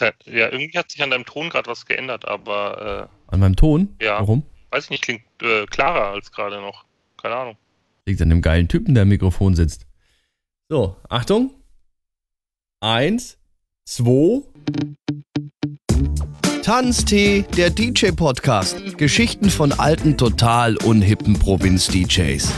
Ja, irgendwie hat sich an deinem Ton gerade was geändert, aber. Äh, an meinem Ton? Ja. Warum? Weiß ich nicht, klingt äh, klarer als gerade noch. Keine Ahnung. Liegt an dem geilen Typen, der am Mikrofon sitzt. So, Achtung. Eins, zwei. Tanztee, der DJ-Podcast. Geschichten von alten, total unhippen Provinz-DJs.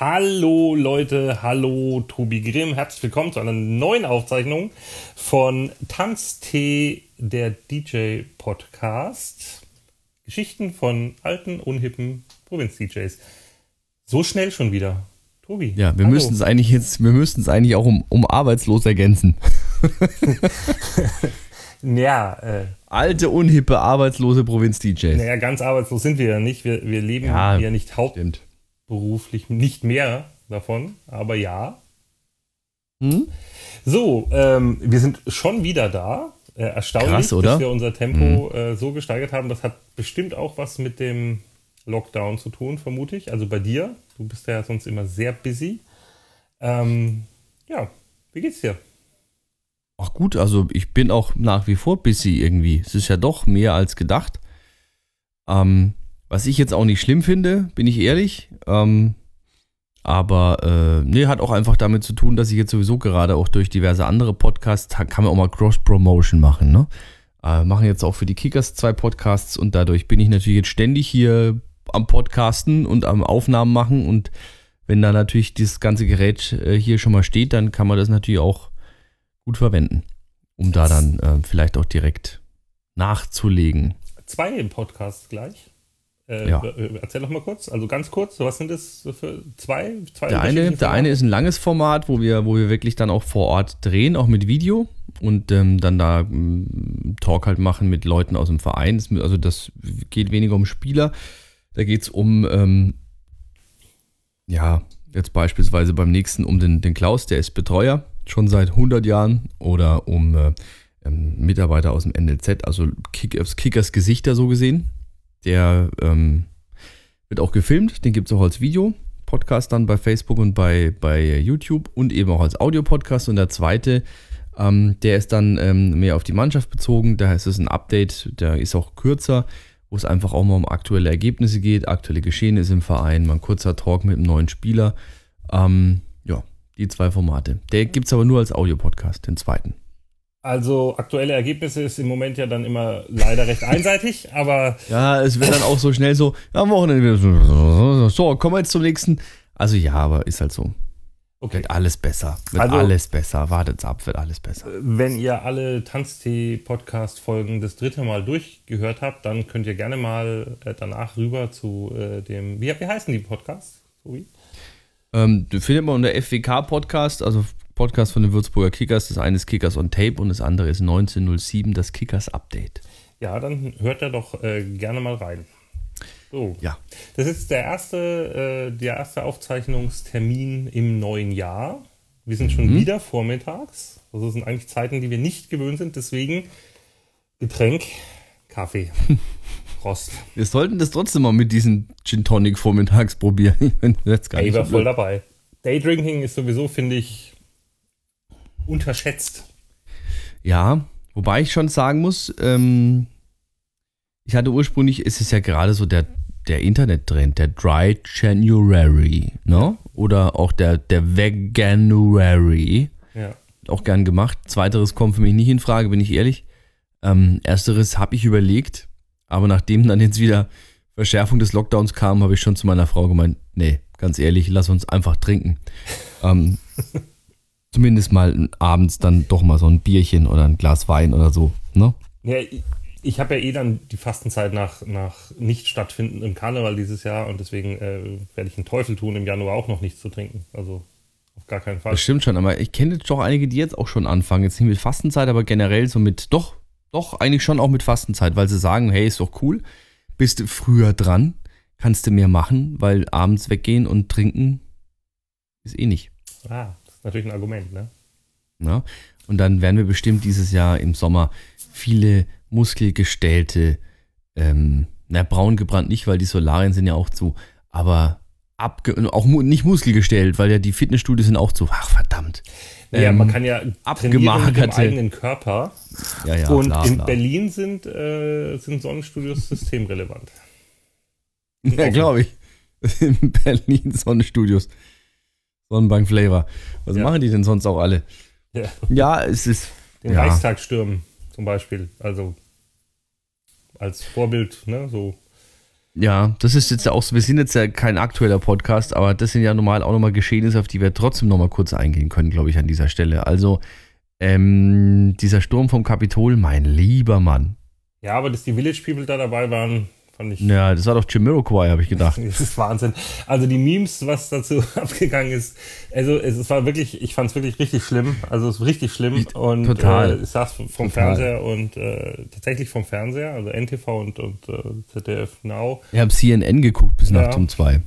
Hallo Leute, hallo Tobi Grimm, herzlich willkommen zu einer neuen Aufzeichnung von Tanztee, der DJ Podcast. Geschichten von alten, unhippen Provinz-DJs. So schnell schon wieder. Tobi. Ja, wir müssen es eigentlich jetzt, wir müssten es eigentlich auch um, um arbeitslos ergänzen. ja, äh, Alte, unhippe, arbeitslose Provinz-DJs. Naja, ganz arbeitslos sind wir ja nicht. Wir, wir leben ja, ja nicht hauptsächlich beruflich nicht mehr davon, aber ja. Hm? So, ähm, wir sind schon wieder da. Äh, erstaunlich, Krass, dass wir unser Tempo hm. äh, so gesteigert haben. Das hat bestimmt auch was mit dem Lockdown zu tun, vermute ich. Also bei dir. Du bist ja sonst immer sehr busy. Ähm, ja, wie geht's dir? Ach gut, also ich bin auch nach wie vor busy irgendwie. Es ist ja doch mehr als gedacht. Ähm, was ich jetzt auch nicht schlimm finde, bin ich ehrlich. Ähm, aber äh, nee, hat auch einfach damit zu tun, dass ich jetzt sowieso gerade auch durch diverse andere Podcasts kann man auch mal Cross-Promotion machen. Ne? Äh, machen jetzt auch für die Kickers zwei Podcasts und dadurch bin ich natürlich jetzt ständig hier am Podcasten und am Aufnahmen machen. Und wenn da natürlich das ganze Gerät äh, hier schon mal steht, dann kann man das natürlich auch gut verwenden, um da dann äh, vielleicht auch direkt nachzulegen. Zwei im Podcast gleich? Äh, ja. Äh, erzähl doch mal kurz, also ganz kurz, was sind das für zwei? zwei der, eine, der eine ist ein langes Format, wo wir, wo wir wirklich dann auch vor Ort drehen, auch mit Video und ähm, dann da ähm, Talk halt machen mit Leuten aus dem Verein. Also das geht weniger um Spieler, da geht es um, ähm, ja, jetzt beispielsweise beim nächsten um den, den Klaus, der ist Betreuer, schon seit 100 Jahren oder um äh, ähm, Mitarbeiter aus dem NLZ, also Kick, Kickers Gesichter so gesehen der ähm, wird auch gefilmt, den gibt es auch als Video. Podcast dann bei Facebook und bei, bei YouTube und eben auch als Audio-Podcast. Und der zweite, ähm, der ist dann ähm, mehr auf die Mannschaft bezogen. Da ist es ein Update, der ist auch kürzer, wo es einfach auch mal um aktuelle Ergebnisse geht, aktuelle Geschehnisse im Verein, mal ein kurzer Talk mit einem neuen Spieler. Ähm, ja, die zwei Formate. Der gibt es aber nur als Audio-Podcast, den zweiten. Also aktuelle Ergebnisse ist im Moment ja dann immer leider recht einseitig, aber. Ja, es wird dann auch so schnell so, am Wochenende wieder so, so, kommen wir jetzt zum nächsten. Also ja, aber ist halt so. Okay. Wird alles besser. Wird also, alles besser. Wartet's ab, wird alles besser. Wenn ihr alle Tanztee-Podcast-Folgen das dritte Mal durchgehört habt, dann könnt ihr gerne mal äh, danach rüber zu äh, dem. Wie, wie heißen die Podcasts? Tobi? Ähm, findet man unter FWK Podcast, also Podcast von den Würzburger Kickers. Das eine ist Kickers on Tape und das andere ist 1907, das Kickers Update. Ja, dann hört er doch äh, gerne mal rein. So. Ja. Das ist der erste, äh, der erste Aufzeichnungstermin im neuen Jahr. Wir sind schon mhm. wieder vormittags. Also das sind eigentlich Zeiten, die wir nicht gewöhnt sind. Deswegen Getränk, Kaffee. Frost. Wir sollten das trotzdem mal mit diesem Gin Tonic vormittags probieren. Ich bin jetzt gar Ey, nicht war voll dabei. Daydrinking ist sowieso, finde ich, unterschätzt. Ja, wobei ich schon sagen muss, ähm, ich hatte ursprünglich, ist es ja gerade so der, der Internet-Trend, der Dry January, ne? Oder auch der, der Veganuary. Ja. Auch gern gemacht. Zweiteres kommt für mich nicht in Frage, bin ich ehrlich. Ähm, ersteres habe ich überlegt, aber nachdem dann jetzt wieder Verschärfung des Lockdowns kam, habe ich schon zu meiner Frau gemeint, nee, ganz ehrlich, lass uns einfach trinken. Ähm, zumindest mal abends dann doch mal so ein Bierchen oder ein Glas Wein oder so. Ne? Ja, ich, ich habe ja eh dann die Fastenzeit nach, nach nicht stattfindendem Karneval dieses Jahr und deswegen äh, werde ich einen Teufel tun, im Januar auch noch nichts zu trinken. Also auf gar keinen Fall. Das stimmt schon, aber ich kenne jetzt doch einige, die jetzt auch schon anfangen. Jetzt nicht mit Fastenzeit, aber generell so mit, doch, doch, eigentlich schon auch mit Fastenzeit, weil sie sagen, hey, ist doch cool, bist du früher dran, kannst du mehr machen, weil abends weggehen und trinken ist eh nicht. Ah, natürlich ein Argument, ne? Ja? Und dann werden wir bestimmt dieses Jahr im Sommer viele muskelgestellte, ähm, na, braun gebrannt nicht, weil die Solarien sind ja auch zu, aber abge auch mu nicht muskelgestellt, weil ja die Fitnessstudios sind auch zu. Ach, verdammt. Ja, Ähm, man kann ja trainieren mit dem eigenen Körper. Ja, ja, und bla, in bla. Berlin sind, äh, sind Sonnenstudios systemrelevant. Ja, glaube ich. In Berlin Sonnenstudios. Sonnenbank Flavor. Was Ja. machen die denn sonst auch alle? Ja. Ja, es ist. Den ja. Reichstag stürmen zum Beispiel. Also als Vorbild, ne? So. Ja, das ist jetzt auch so, wir sind jetzt ja kein aktueller Podcast, aber das sind ja normal auch nochmal Geschehnisse, auf die wir trotzdem nochmal kurz eingehen können, glaube ich, an dieser Stelle. Also, ähm, dieser Sturm vom Kapitol, mein lieber Mann. Ja, aber dass die Village People da dabei waren, fand ich. Ja, das war doch Jamiroquai, habe ich gedacht. Das ist Wahnsinn. Also die Memes, was dazu abgegangen ist, also es, war wirklich, ich fand es wirklich richtig schlimm. Also es ist richtig schlimm und Total. Äh, ich saß vom Total. Fernseher und äh, tatsächlich vom Fernseher, also NTV und, und äh, ZDF Now. Ich habe CNN geguckt bis Ja. nachts um zwei.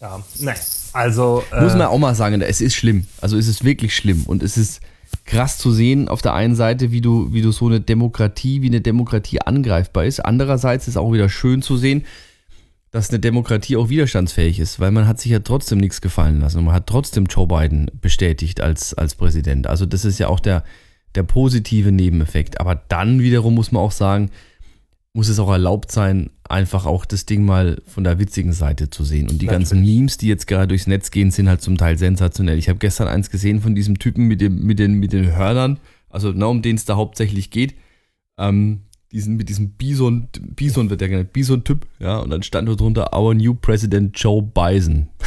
Ja, nein, also äh, Muss man auch mal sagen, es ist schlimm. Also es ist wirklich schlimm. Und es ist krass zu sehen, auf der einen Seite, wie du, wie du so eine Demokratie, wie eine Demokratie angreifbar ist. Andererseits ist auch wieder schön zu sehen, dass eine Demokratie auch widerstandsfähig ist, weil man hat sich ja trotzdem nichts gefallen lassen und man hat trotzdem Joe Biden bestätigt als, als Präsident. Also das ist ja auch der, der positive Nebeneffekt. Aber dann wiederum muss man auch sagen, muss es auch erlaubt sein, einfach auch das Ding mal von der witzigen Seite zu sehen. Und die ganzen Memes, die jetzt gerade durchs Netz gehen, sind halt zum Teil sensationell. Ich habe gestern eins gesehen von diesem Typen mit, dem, mit, den, mit den Hörnern, also ne, um den es da hauptsächlich geht. Ähm, diesen, mit diesem Bison, Bison wird der genannt, Bison-Typ, ja, und dann stand dort drunter Our new President Joe Bison.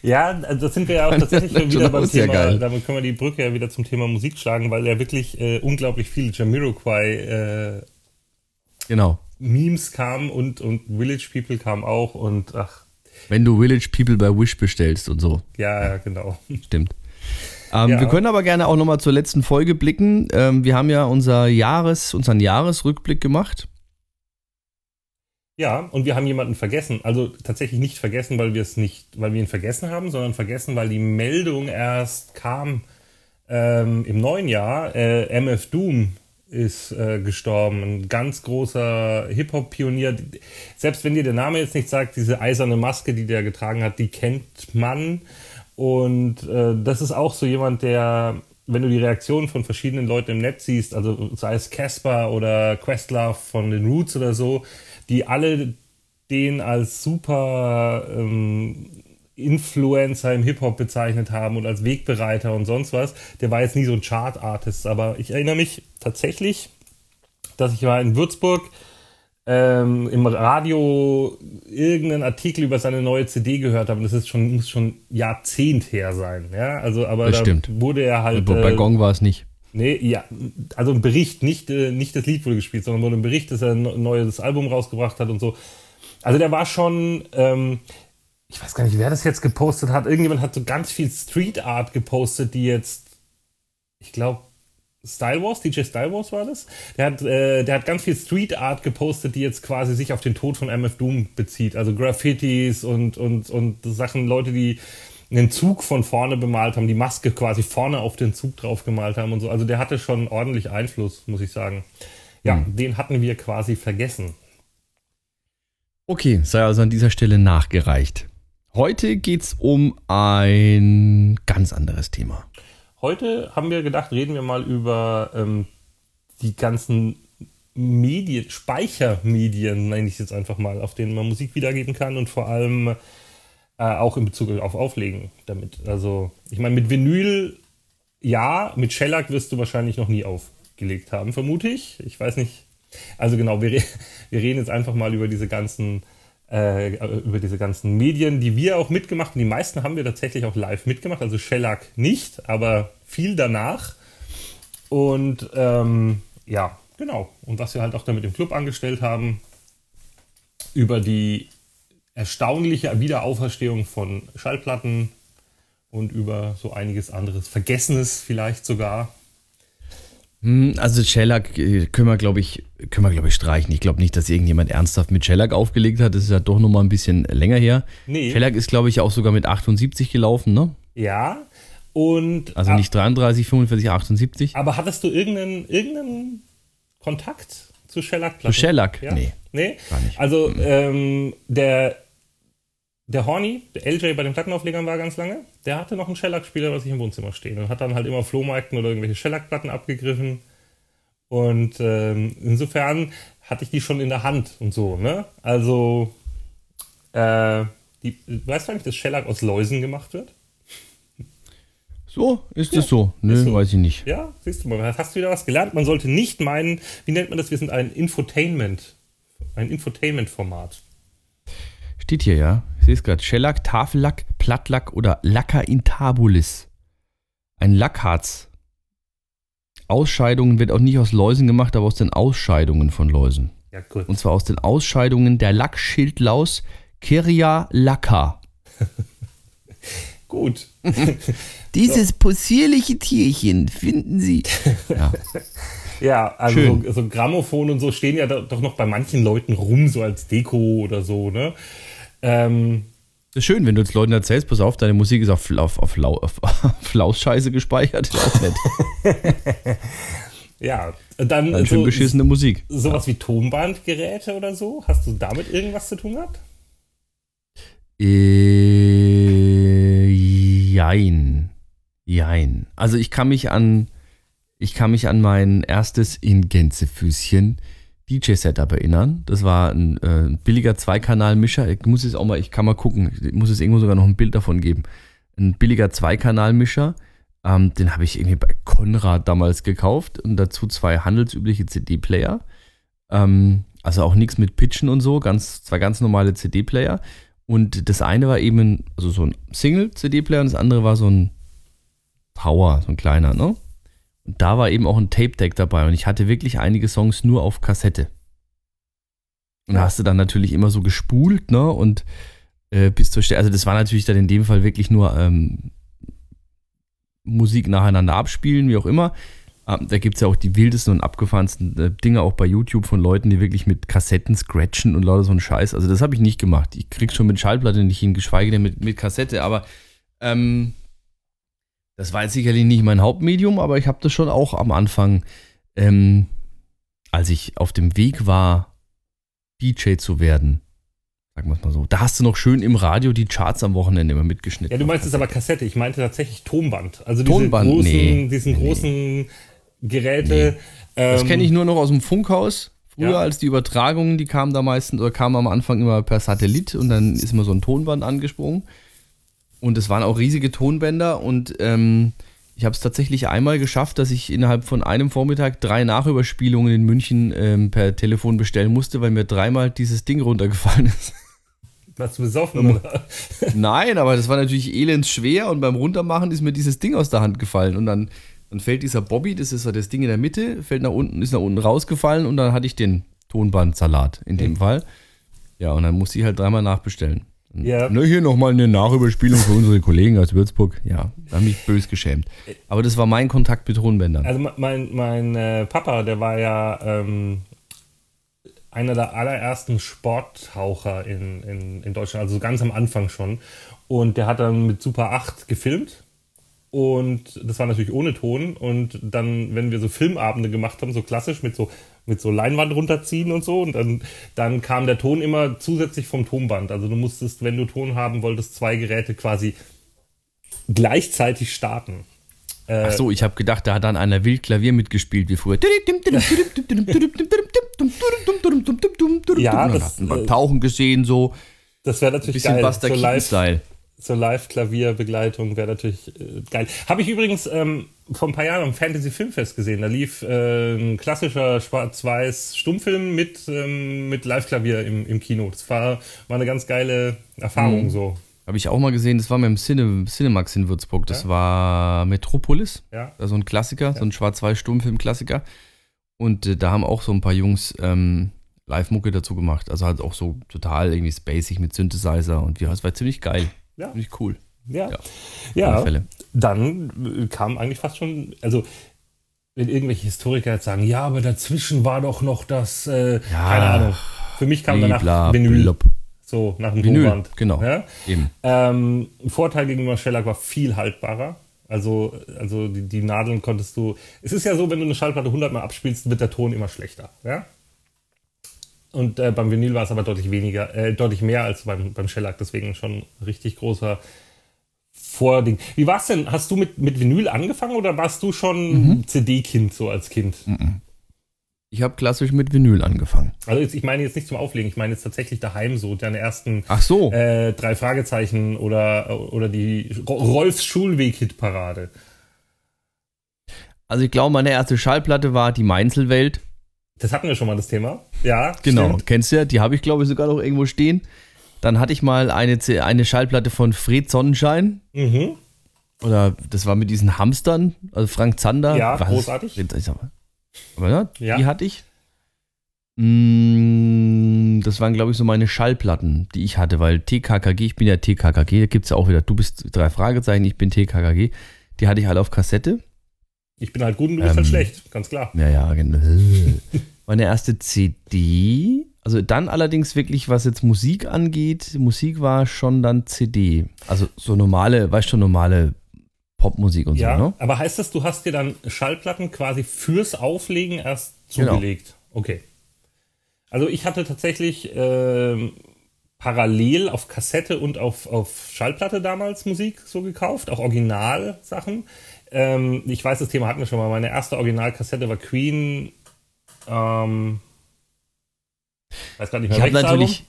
Ja, also das sind wir ja auch tatsächlich schon wieder beim Thema, geil. damit können wir die Brücke ja wieder zum Thema Musik schlagen, weil ja wirklich äh, unglaublich viele Jamiroquai äh, Genau. Memes kamen und, und Village People kamen auch und ach, Wenn du Village People bei Wish bestellst und so. ja, ja, genau. Stimmt. Ähm, Ja. Wir können aber gerne auch nochmal zur letzten Folge blicken. Ähm, wir haben ja unser Jahres, unseren Jahresrückblick gemacht. Ja, und wir haben jemanden vergessen. Also tatsächlich nicht vergessen, weil wir es nicht, weil wir ihn vergessen haben, sondern vergessen, weil die Meldung erst kam ähm, im neuen Jahr. Äh, MF Doom ist äh, gestorben. Ein ganz großer Hip-Hop-Pionier. Selbst wenn dir der Name jetzt nicht sagt, diese eiserne Maske, die der getragen hat, die kennt man. Und äh, das ist auch so jemand, der, wenn du die Reaktionen von verschiedenen Leuten im Netz siehst, also sei es Casper oder Questlove von den Roots oder so, die alle den als super ähm, Influencer im Hip-Hop bezeichnet haben und als Wegbereiter und sonst was. Der war jetzt nie so ein Chart-Artist, aber ich erinnere mich tatsächlich, dass ich war in Würzburg ähm, im Radio irgendeinen Artikel über seine neue CD gehört habe. Und das ist schon, muss schon Jahrzehnt her sein. Ja, also, aber Das da stimmt. wurde er halt. bei äh, Gong war es nicht. Nee, ja, also ein Bericht, nicht, äh, nicht das Lied wurde gespielt, sondern wurde ein Bericht, dass er ein neues Album rausgebracht hat und so. Also der war schon, ähm, ich weiß gar nicht, wer das jetzt gepostet hat. Irgendjemand hat so ganz viel Street Art gepostet, die jetzt, ich glaube, Style Wars, DJ Style Wars war das. Der hat, äh, der hat ganz viel Street Art gepostet, die jetzt quasi sich auf den Tod von MF Doom bezieht. Also Graffitis und, und, und Sachen, Leute, die einen Zug von vorne bemalt haben, die Maske quasi vorne auf den Zug drauf gemalt haben und so. Also der hatte schon ordentlich Einfluss, muss ich sagen. Ja, hm. den hatten wir quasi vergessen. Okay, sei also an dieser Stelle nachgereicht. Heute geht es um ein ganz anderes Thema. Heute haben wir gedacht, reden wir mal über ähm, die ganzen Medien, Speichermedien, nenne ich es jetzt einfach mal, auf denen man Musik wiedergeben kann und vor allem äh, auch in Bezug auf Auflegen damit. Also, ich meine, mit Vinyl, ja, mit Shellac wirst du wahrscheinlich noch nie aufgelegt haben, vermute ich. Ich weiß nicht. Also genau, wir, wir reden jetzt einfach mal über diese ganzen äh, über diese ganzen Medien, die wir auch mitgemacht haben. Die meisten haben wir tatsächlich auch live mitgemacht, also Shellac nicht, aber viel danach. Und ähm, ja, genau. Und was wir halt auch damit im Club angestellt haben, über die erstaunliche Wiederauferstehung von Schallplatten und über so einiges anderes, Vergessenes vielleicht sogar. Hm, also Shellac äh, können wir, glaube ich, können wir, glaube ich, streichen. Ich glaube nicht, dass irgendjemand ernsthaft mit Shellac aufgelegt hat. Das ist ja doch noch mal ein bisschen länger her. Nee. Shellac ist, glaube ich, auch sogar mit 78 gelaufen, ne? Ja. Und also nicht 33, 45, 78. Aber hattest du irgendeinen, irgendeinen Kontakt zu Shellac? Zu Shellac? Ja? Nee. Nee? Gar nicht. Also ähm, der der Horny, der LJ bei den Plattenauflegern war ganz lange, der hatte noch einen Shellac-Spieler was ich im Wohnzimmer stehen und hat dann halt immer Flohmärkten oder irgendwelche Shellac-Platten abgegriffen. Und ähm, insofern hatte ich die schon in der Hand und so, ne? Also, äh, die, weißt du eigentlich, dass Shellac aus Läusen gemacht wird? So, ist ja, es so? Nö, so. weiß ich nicht. Ja, siehst du mal, hast du wieder was gelernt? Man sollte nicht meinen, wie nennt man das? Wir sind ein Infotainment, ein Infotainment-Format. Steht hier, ja. Ich sehe es gerade. Shellac, Tafellack, Plattlack oder Lacquer in Tabulis. Ein Lackharz. Ausscheidungen wird auch nicht aus Läusen gemacht, aber aus den Ausscheidungen von Läusen. Ja, gut. Und zwar aus den Ausscheidungen der Lackschildlaus Kiria lacca. gut. Dieses so. possierliche Tierchen finden Sie. Ja. Ja, also so, so, Grammophon und so stehen ja doch noch bei manchen Leuten rum, so als Deko oder so, ne? Ähm, das ist schön, wenn du jetzt Leuten erzählst, pass auf, deine Musik ist auf, auf, auf, auf, auf Lausscheiße gespeichert, auch nett. ja, dann, dann schön so, beschissene Musik. Sowas ja. wie Tonbandgeräte oder so, hast du damit irgendwas zu tun gehabt? Äh, jein. Jein. Also ich kann mich an, ich kann mich an mein erstes in Gänsefüßchen DJ-Setup erinnern. Das war ein äh, billiger Zweikanal-Mischer. Ich muss es auch mal, ich kann mal gucken, ich muss es irgendwo sogar noch ein Bild davon geben. Ein billiger Zweikanal-Mischer. Ähm, den habe ich irgendwie bei Konrad damals gekauft und dazu zwei handelsübliche CD-Player. Ähm, also auch nichts mit Pitchen und so, ganz, zwei ganz normale CD-Player. Und das eine war eben also so ein Single-CD-Player und das andere war so ein Power, so ein kleiner, ne? Da war eben auch ein Tape-Deck dabei und ich hatte wirklich einige Songs nur auf Kassette. Und da hast du dann natürlich immer so gespult, ne? Und äh, bis zur Stelle, also das war natürlich dann in dem Fall wirklich nur ähm, Musik nacheinander abspielen, wie auch immer. Ähm, da gibt es ja auch die wildesten und abgefahrensten äh, Dinge auch bei YouTube von Leuten, die wirklich mit Kassetten scratchen und lauter so ein Scheiß. Also das habe ich nicht gemacht. Ich krieg schon mit Schallplatte nicht hin, geschweige denn mit, mit Kassette, aber ähm, das war jetzt sicherlich nicht mein Hauptmedium, aber ich habe das schon auch am Anfang, ähm, als ich auf dem Weg war, DJ zu werden, sagen wir es mal so. Da hast du noch schön im Radio die Charts am Wochenende immer mitgeschnitten. Ja, du meinst es aber Kassette. Ich meinte tatsächlich Tonband. Also diese Tonband, großen, nee, diesen nee, großen Geräte. Nee. Das kenne ich nur noch aus dem Funkhaus. Früher ja. als die Übertragungen, die kamen da meistens oder kamen am Anfang immer per Satellit und dann ist immer so ein Tonband angesprungen. Und es waren auch riesige Tonbänder und ähm, ich habe es tatsächlich einmal geschafft, dass ich innerhalb von einem Vormittag drei Nachüberspielungen in München ähm, per Telefon bestellen musste, weil mir dreimal dieses Ding runtergefallen ist. Warst du besoffen, oder? Nein, aber das war natürlich elends schwer und beim Runtermachen ist mir dieses Ding aus der Hand gefallen und dann, dann fällt dieser Bobby, das ist das Ding in der Mitte, fällt nach unten, ist nach unten rausgefallen und dann hatte ich den Tonbandsalat in dem mhm. Fall. Ja, und dann musste ich halt dreimal nachbestellen. Ja. Ne, hier nochmal eine Nachüberspielung für unsere Kollegen aus Würzburg. Ja, da habe mich bös geschämt. Aber das war mein Kontakt mit Tonbändern. Also mein, mein äh, Papa, der war ja ähm, einer der allerersten Sporttaucher in, in, in Deutschland, also ganz am Anfang schon. Und der hat dann mit Super 8 gefilmt. Und das war natürlich ohne Ton. Und dann, wenn wir so Filmabende gemacht haben, so klassisch mit so mit so Leinwand runterziehen und so. Und dann, dann kam der Ton immer zusätzlich vom Tonband. Also du musstest, wenn du Ton haben wolltest, zwei Geräte quasi gleichzeitig starten. Ach so, ich habe gedacht, da hat dann einer wild Klavier mitgespielt wie früher. Ja, das, beim äh, Tauchen gesehen so Das wäre ein natürlich bisschen geil. Buster so Live-Klavierbegleitung wäre natürlich äh, geil. Habe ich übrigens ähm, vor ein paar Jahren am Fantasy Filmfest gesehen. Da lief äh, ein klassischer schwarz-weiß Stummfilm mit, ähm, mit Live-Klavier im, im Kino. Das war, war eine ganz geile Erfahrung Mhm. so. Habe ich auch mal gesehen, das war mit dem Cine, Cinemax in Würzburg. Das war Metropolis. Ja. Also ein Klassiker, so ein Schwarz-Weiß-Stummfilm-Klassiker. Und äh, da haben auch so ein paar Jungs ähm, Live-Mucke dazu gemacht. Also halt auch so total irgendwie spacig mit Synthesizer und wie das war ziemlich geil. Ja. Ziemlich cool. Ja. Ja, Ja. Dann äh, kam eigentlich fast schon, also wenn irgendwelche Historiker jetzt sagen, ja, aber dazwischen war doch noch das, äh, keine Ahnung. Für mich kam danach Vinyl, blub. so nach dem Vinyl, Tonband. genau. Ja? Eben. Ähm, Vorteil gegenüber Shellac war viel haltbarer. Also, also die, die Nadeln konntest du. Es ist ja so, wenn du eine Schallplatte 100 Mal abspielst, wird der Ton immer schlechter. Ja? Und äh, beim Vinyl war es aber deutlich weniger, äh, deutlich mehr als beim, beim Shellac. Deswegen schon richtig großer Vording. Wie war es denn? Hast du mit, mit Vinyl angefangen oder warst du schon CD-Kind so als Kind? Ich habe klassisch mit Vinyl angefangen. Also jetzt, ich meine jetzt nicht zum Auflegen, ich meine jetzt tatsächlich daheim so, deine ersten Ach so. äh, drei Fragezeichen oder, oder die Ro- Rolfs Schulweg-Hitparade. Also ich glaube, meine erste Schallplatte war die Mainzelwelt. Das hatten wir schon mal das Thema. Ja, Genau, stimmt. kennst du ja, die habe ich glaube ich sogar noch irgendwo stehen. Dann hatte ich mal eine, eine Schallplatte von Fred Sonnenschein. Mhm. Oder das war mit diesen Hamstern, also Frank Zander. Ja, Was? großartig. Aber ja, Ja. die hatte ich. Mm, Das waren, glaube ich, so meine Schallplatten, die ich hatte, weil TKKG, ich bin ja TKKG, da gibt es ja auch wieder, du bist drei Fragezeichen, ich bin TKKG. Die hatte ich alle auf Kassette. Ich bin halt gut und du bist halt Ähm, schlecht, ganz klar. Ja, ja, genau. Meine erste CD, also dann allerdings wirklich, was jetzt Musik angeht, Musik war schon dann CD. Also so normale, weißt du, normale Popmusik und Ja, so, ne? aber heißt das, du hast dir dann Schallplatten quasi fürs Auflegen erst Genau. zugelegt? Okay. Also ich hatte tatsächlich ähm, parallel auf Kassette und auf, auf Schallplatte damals Musik so gekauft, auch Originalsachen. Ähm, ich weiß, das Thema hatten wir schon mal. Meine erste Originalkassette war Queen. Ähm, weiß gar nicht mehr Ich habe natürlich,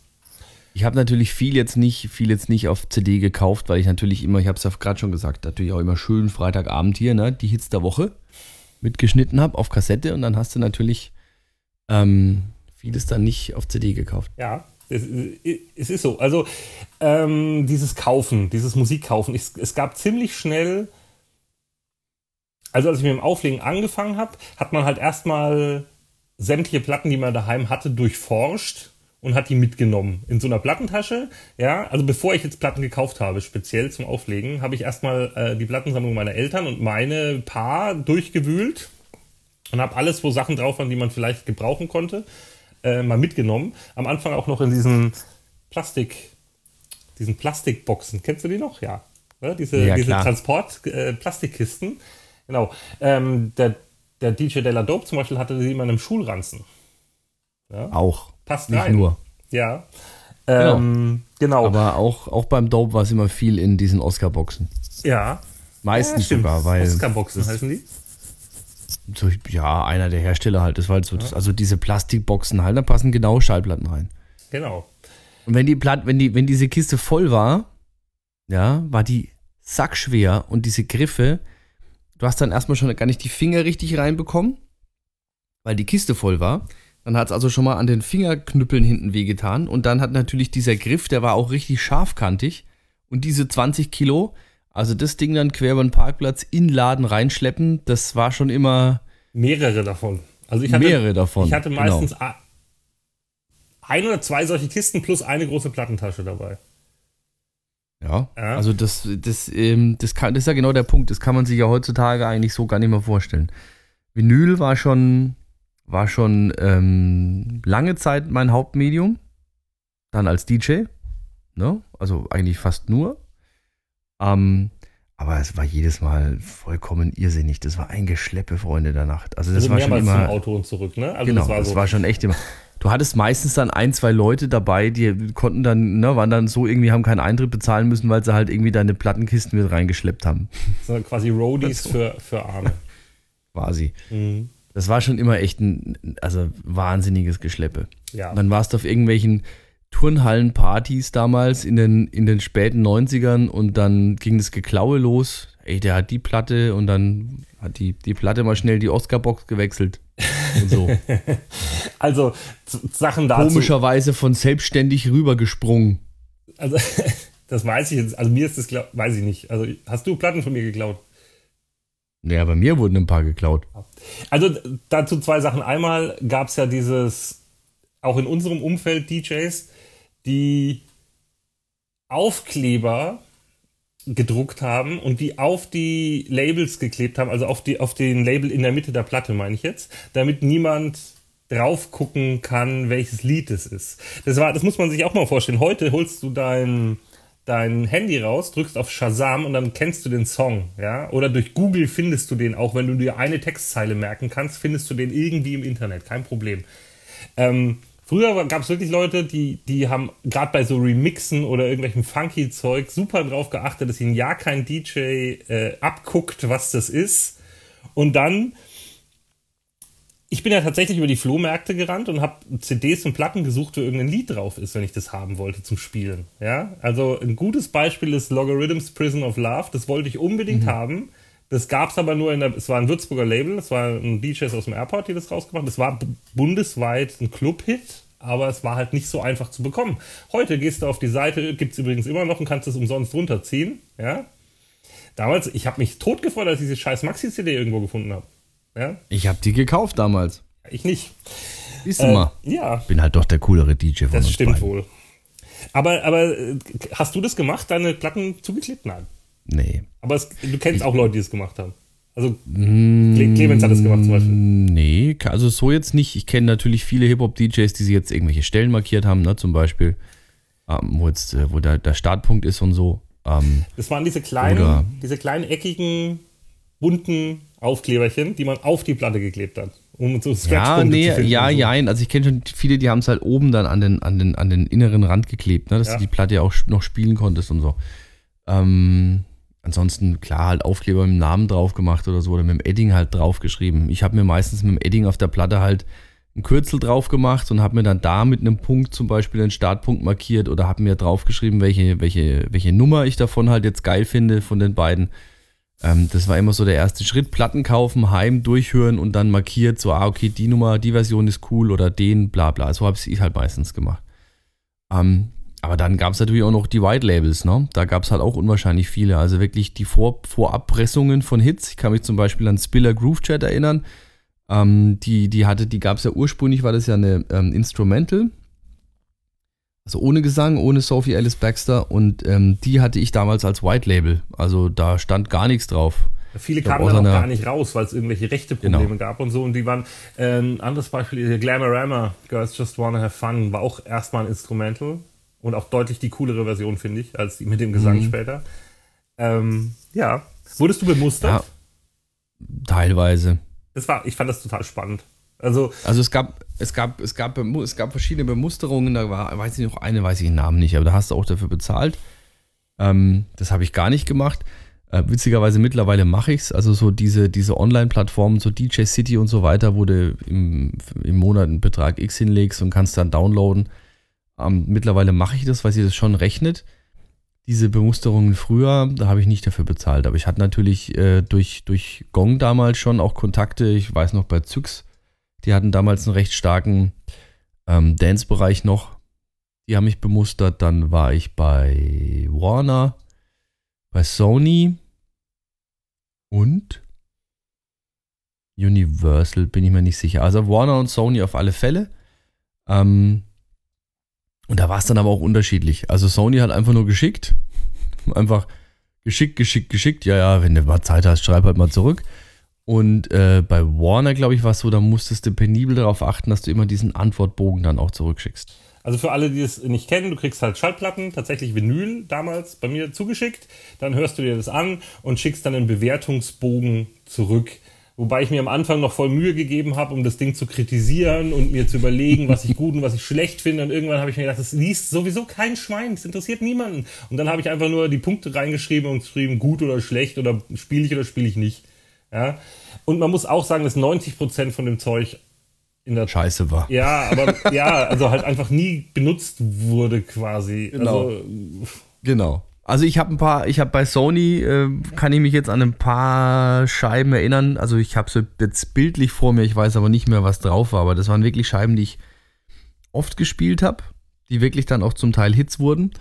ich habe natürlich viel jetzt nicht, viel jetzt nicht auf CD gekauft, weil ich natürlich immer, ich habe es ja gerade schon gesagt, natürlich auch immer schön Freitagabend hier, ne, die Hits der Woche mitgeschnitten habe auf Kassette und dann hast du natürlich ähm, vieles dann nicht auf CD gekauft. Ja, es, es ist so. Also ähm, dieses Kaufen, dieses Musikkaufen, es, es gab ziemlich schnell, also als ich mit dem Auflegen angefangen habe, hat man halt erstmal sämtliche Platten, die man daheim hatte, durchforscht und hat die mitgenommen in so einer Plattentasche. Ja, also bevor ich jetzt Platten gekauft habe, speziell zum Auflegen, habe ich erstmal äh, die Plattensammlung meiner Eltern und meine Paar durchgewühlt und habe alles, wo Sachen drauf waren, die man vielleicht gebrauchen konnte, äh, mal mitgenommen. Am Anfang auch noch in diesen Plastik, diesen Plastikboxen. Kennst du die noch? Ja. Ne? Diese, Ja, diese. Transport-Plastikkisten. genau. Ähm, der, der DJ Della Dope zum Beispiel hatte die immer in einem Schulranzen. Auch. Passt Nicht rein. nur. Ja. Ähm, genau. Aber auch, auch beim Dope war es immer viel in diesen Oscar-Boxen. ja. Meistens stimmt. sogar, weil Oscar-Boxen heißen die? so, ja, einer der Hersteller halt, das war halt so, das, also diese Plastikboxen halt, da passen genau Schallplatten rein. Genau. Und wenn die Platt, wenn die, wenn diese Kiste voll war, ja, war die sackschwer und diese Griffe, du hast dann erstmal schon gar nicht die Finger richtig reinbekommen, weil die Kiste voll war. Dann hat es also schon mal an den Fingerknüppeln hinten wehgetan. Und dann hat natürlich dieser Griff, der war auch richtig scharfkantig. Und diese 20 Kilo, also das Ding dann quer über den Parkplatz in den Laden reinschleppen, das war schon immer Mehrere davon. Also ich hatte, mehrere davon. Ich hatte Genau. meistens a- ein oder zwei solche Kisten plus eine große Plattentasche dabei. Ja, also das, das, ähm, das, kann, das ist ja genau der Punkt. Das kann man sich ja heutzutage eigentlich so gar nicht mehr vorstellen. Vinyl war schon, war schon ähm, lange Zeit mein Hauptmedium. Dann als DJ. Ne? Also eigentlich fast nur. Ähm, Aber es war jedes Mal vollkommen irrsinnig. Das war ein Geschleppe, Freunde, der Nacht. Also das Also war schon immer. zum Auto und zurück, ne? Also genau, das war das so. war schon echt immer. Du hattest meistens dann ein, zwei Leute dabei, die konnten dann, ne, waren dann so irgendwie, haben keinen Eintritt bezahlen müssen, weil sie halt irgendwie deine Plattenkisten mit reingeschleppt haben. so quasi Roadies für, für Arme. Quasi. Mhm. Das war schon immer echt ein, also wahnsinniges Geschleppe. Ja. Und dann warst du auf irgendwelchen Turnhallenpartys damals in den, in den späten 90ern und dann ging das Geklaue los. Ey, der hat die Platte und dann hat die, die Platte mal schnell die Oscar-Box gewechselt. Und so. Also Sachen dazu. Komischerweise von selbstständig rübergesprungen. Also das weiß ich jetzt. Also mir ist das, glaub, weiß ich nicht. Also hast du Platten von mir geklaut? Naja, bei mir wurden ein paar geklaut. Also dazu zwei Sachen. Einmal gab es ja dieses, auch in unserem Umfeld DJs, die Aufkleber gedruckt haben und die auf die Labels geklebt haben, also auf, die, auf den Label in der Mitte der Platte, meine ich jetzt, damit niemand drauf gucken kann, welches Lied es ist. Das, war, das muss man sich auch mal vorstellen. Heute holst du dein, dein Handy raus, drückst auf Shazam und dann kennst du den Song, ja? Oder durch Google findest du den auch, wenn du dir eine Textzeile merken kannst, findest du den irgendwie im Internet, kein Problem. Ähm, früher gab es wirklich Leute, die, die haben gerade bei so Remixen oder irgendwelchem funky Zeug super drauf geachtet, dass ihnen ja kein DJ äh, abguckt, was das ist. Und dann ich bin ja tatsächlich über die Flohmärkte gerannt und habe CDs und Platten gesucht, wo irgendein Lied drauf ist, wenn ich das haben wollte zum Spielen. Ja, also ein gutes Beispiel ist Logarithms Prison of Love. Das wollte ich unbedingt haben. Das gab es aber nur in der, es war ein Würzburger Label, es war ein DJs aus dem Airport, die das rausgemacht. Das war bundesweit ein Club-Hit, aber es war halt nicht so einfach zu bekommen. Heute gehst du auf die Seite, gibt es übrigens immer noch und kannst es umsonst runterziehen. Ja, damals, ich habe mich tot gefreut, als ich diese scheiß Maxi-CD irgendwo gefunden habe. Ja, Ich habe die gekauft damals. ich nicht. Siehst du Äh, mal. ja, Bin halt doch der coolere DJ von das uns stimmt beiden. wohl. Aber, aber äh, hast du das gemacht, deine Platten zugeklebt? Nein. Nee. Aber es, du kennst auch Leute, die es gemacht haben. Also Cle Clemens hat es gemacht zum Beispiel. Nee, also so jetzt nicht. Ich kenne natürlich viele Hip-Hop-DJs, die sie jetzt irgendwelche Stellen markiert haben, ne, zum Beispiel, ähm, wo jetzt, äh, wo der, der Startpunkt ist und so. Ähm, Das waren diese kleinen, diese kleinen eckigen, bunten Aufkleberchen, die man auf die Platte geklebt hat. Um so ja, nee, zu ja, so. ja. Also ich kenne schon viele, die haben es halt oben dann an den, an den, an den inneren Rand geklebt, ne, dass Ja. du die Platte ja auch noch spielen konntest und so. Ähm, ansonsten, klar, halt Aufkleber mit dem Namen drauf gemacht oder so oder mit dem Edding halt drauf geschrieben. Ich habe mir meistens mit dem Edding auf der Platte halt ein Kürzel drauf gemacht und habe mir dann da mit einem Punkt zum Beispiel den Startpunkt markiert oder habe mir draufgeschrieben, welche, welche, welche Nummer ich davon halt jetzt geil finde von den beiden. Ähm, das war immer so der erste Schritt. Platten kaufen, heim, durchhören und dann markiert, so, ah, okay, die Nummer, die Version ist cool oder den, bla bla. So habe ich halt meistens gemacht. Ähm, aber dann gab es natürlich auch noch die White Labels, ne? Da gab es halt auch unwahrscheinlich viele. Also wirklich die Vor Vorabpressungen von Hits. Ich kann mich zum Beispiel an Spiller Groove Chat erinnern. Ähm, die, die hatte, die gab es ja ursprünglich, war das ja eine ähm, Instrumental. Also ohne Gesang, ohne Sophie Alice Baxter. Und ähm, die hatte ich damals als White Label. Also da stand gar nichts drauf. Viele kamen dann auch gar nicht raus, weil es irgendwelche rechte Probleme Genau. gab und so. Und die waren, äh, ein anderes Beispiel, Glamorama, Girls Just Wanna Have Fun, war auch erstmal ein Instrumental und auch deutlich die coolere Version, finde ich, als die mit dem Mhm. Gesang später. Ähm, ja. Wurdest du bemustert? Ja. Teilweise. Das war, ich fand das total spannend. Also, Also es gab, es gab, es gab, es gab verschiedene Bemusterungen, da war, weiß ich noch eine, weiß ich den Namen nicht, aber da hast du auch dafür bezahlt. Ähm, das habe ich gar nicht gemacht. Äh, witzigerweise mittlerweile mache ich es. Also so diese, diese Online-Plattformen, so DJ City und so weiter, wo du im, im Monat einen Betrag X hinlegst und kannst dann downloaden. Ähm, mittlerweile mache ich das, weil sie das schon rechnet. Diese Bemusterungen früher, da habe ich nicht dafür bezahlt. Aber ich hatte natürlich äh, durch, durch Gong damals schon auch Kontakte. Ich weiß noch bei Zyx, die hatten damals einen recht starken ähm, Dance-Bereich noch. Die haben mich bemustert. Dann war ich bei Warner, bei Sony und Universal, bin ich mir nicht sicher. Also Warner und Sony auf alle Fälle. Ähm, und da war es dann aber auch unterschiedlich. Also Sony hat einfach nur geschickt. Einfach geschickt, geschickt, geschickt. Ja, ja, wenn du mal Zeit hast, schreib halt mal zurück. Und äh, bei Warner, glaube ich, war es so, da musstest du penibel darauf achten, dass du immer diesen Antwortbogen dann auch zurückschickst. Also für alle, die es nicht kennen, du kriegst halt Schallplatten, tatsächlich Vinyl damals bei mir zugeschickt. Dann hörst du dir das an und schickst dann einen Bewertungsbogen zurück. Wobei ich mir am Anfang noch voll Mühe gegeben habe, um das Ding zu kritisieren und mir zu überlegen, was ich gut und was ich schlecht finde. Und irgendwann habe ich mir gedacht, das liest sowieso kein Schwein, das interessiert niemanden. Und dann habe ich einfach nur die Punkte reingeschrieben und geschrieben, gut oder schlecht oder spiele ich oder spiele ich nicht. Ja. Und man muss auch sagen, dass 90 Prozent von dem Zeug in der Scheiße war. Ja, aber ja, also halt einfach nie benutzt wurde quasi. Genau. Also, Genau. Also ich habe ein paar, ich habe bei Sony, äh, kann ich mich jetzt an ein paar Scheiben erinnern. Also ich habe sie jetzt bildlich vor mir, ich weiß aber nicht mehr, was drauf war. Aber das waren wirklich Scheiben, die ich oft gespielt habe, die wirklich dann auch zum Teil Hits wurden.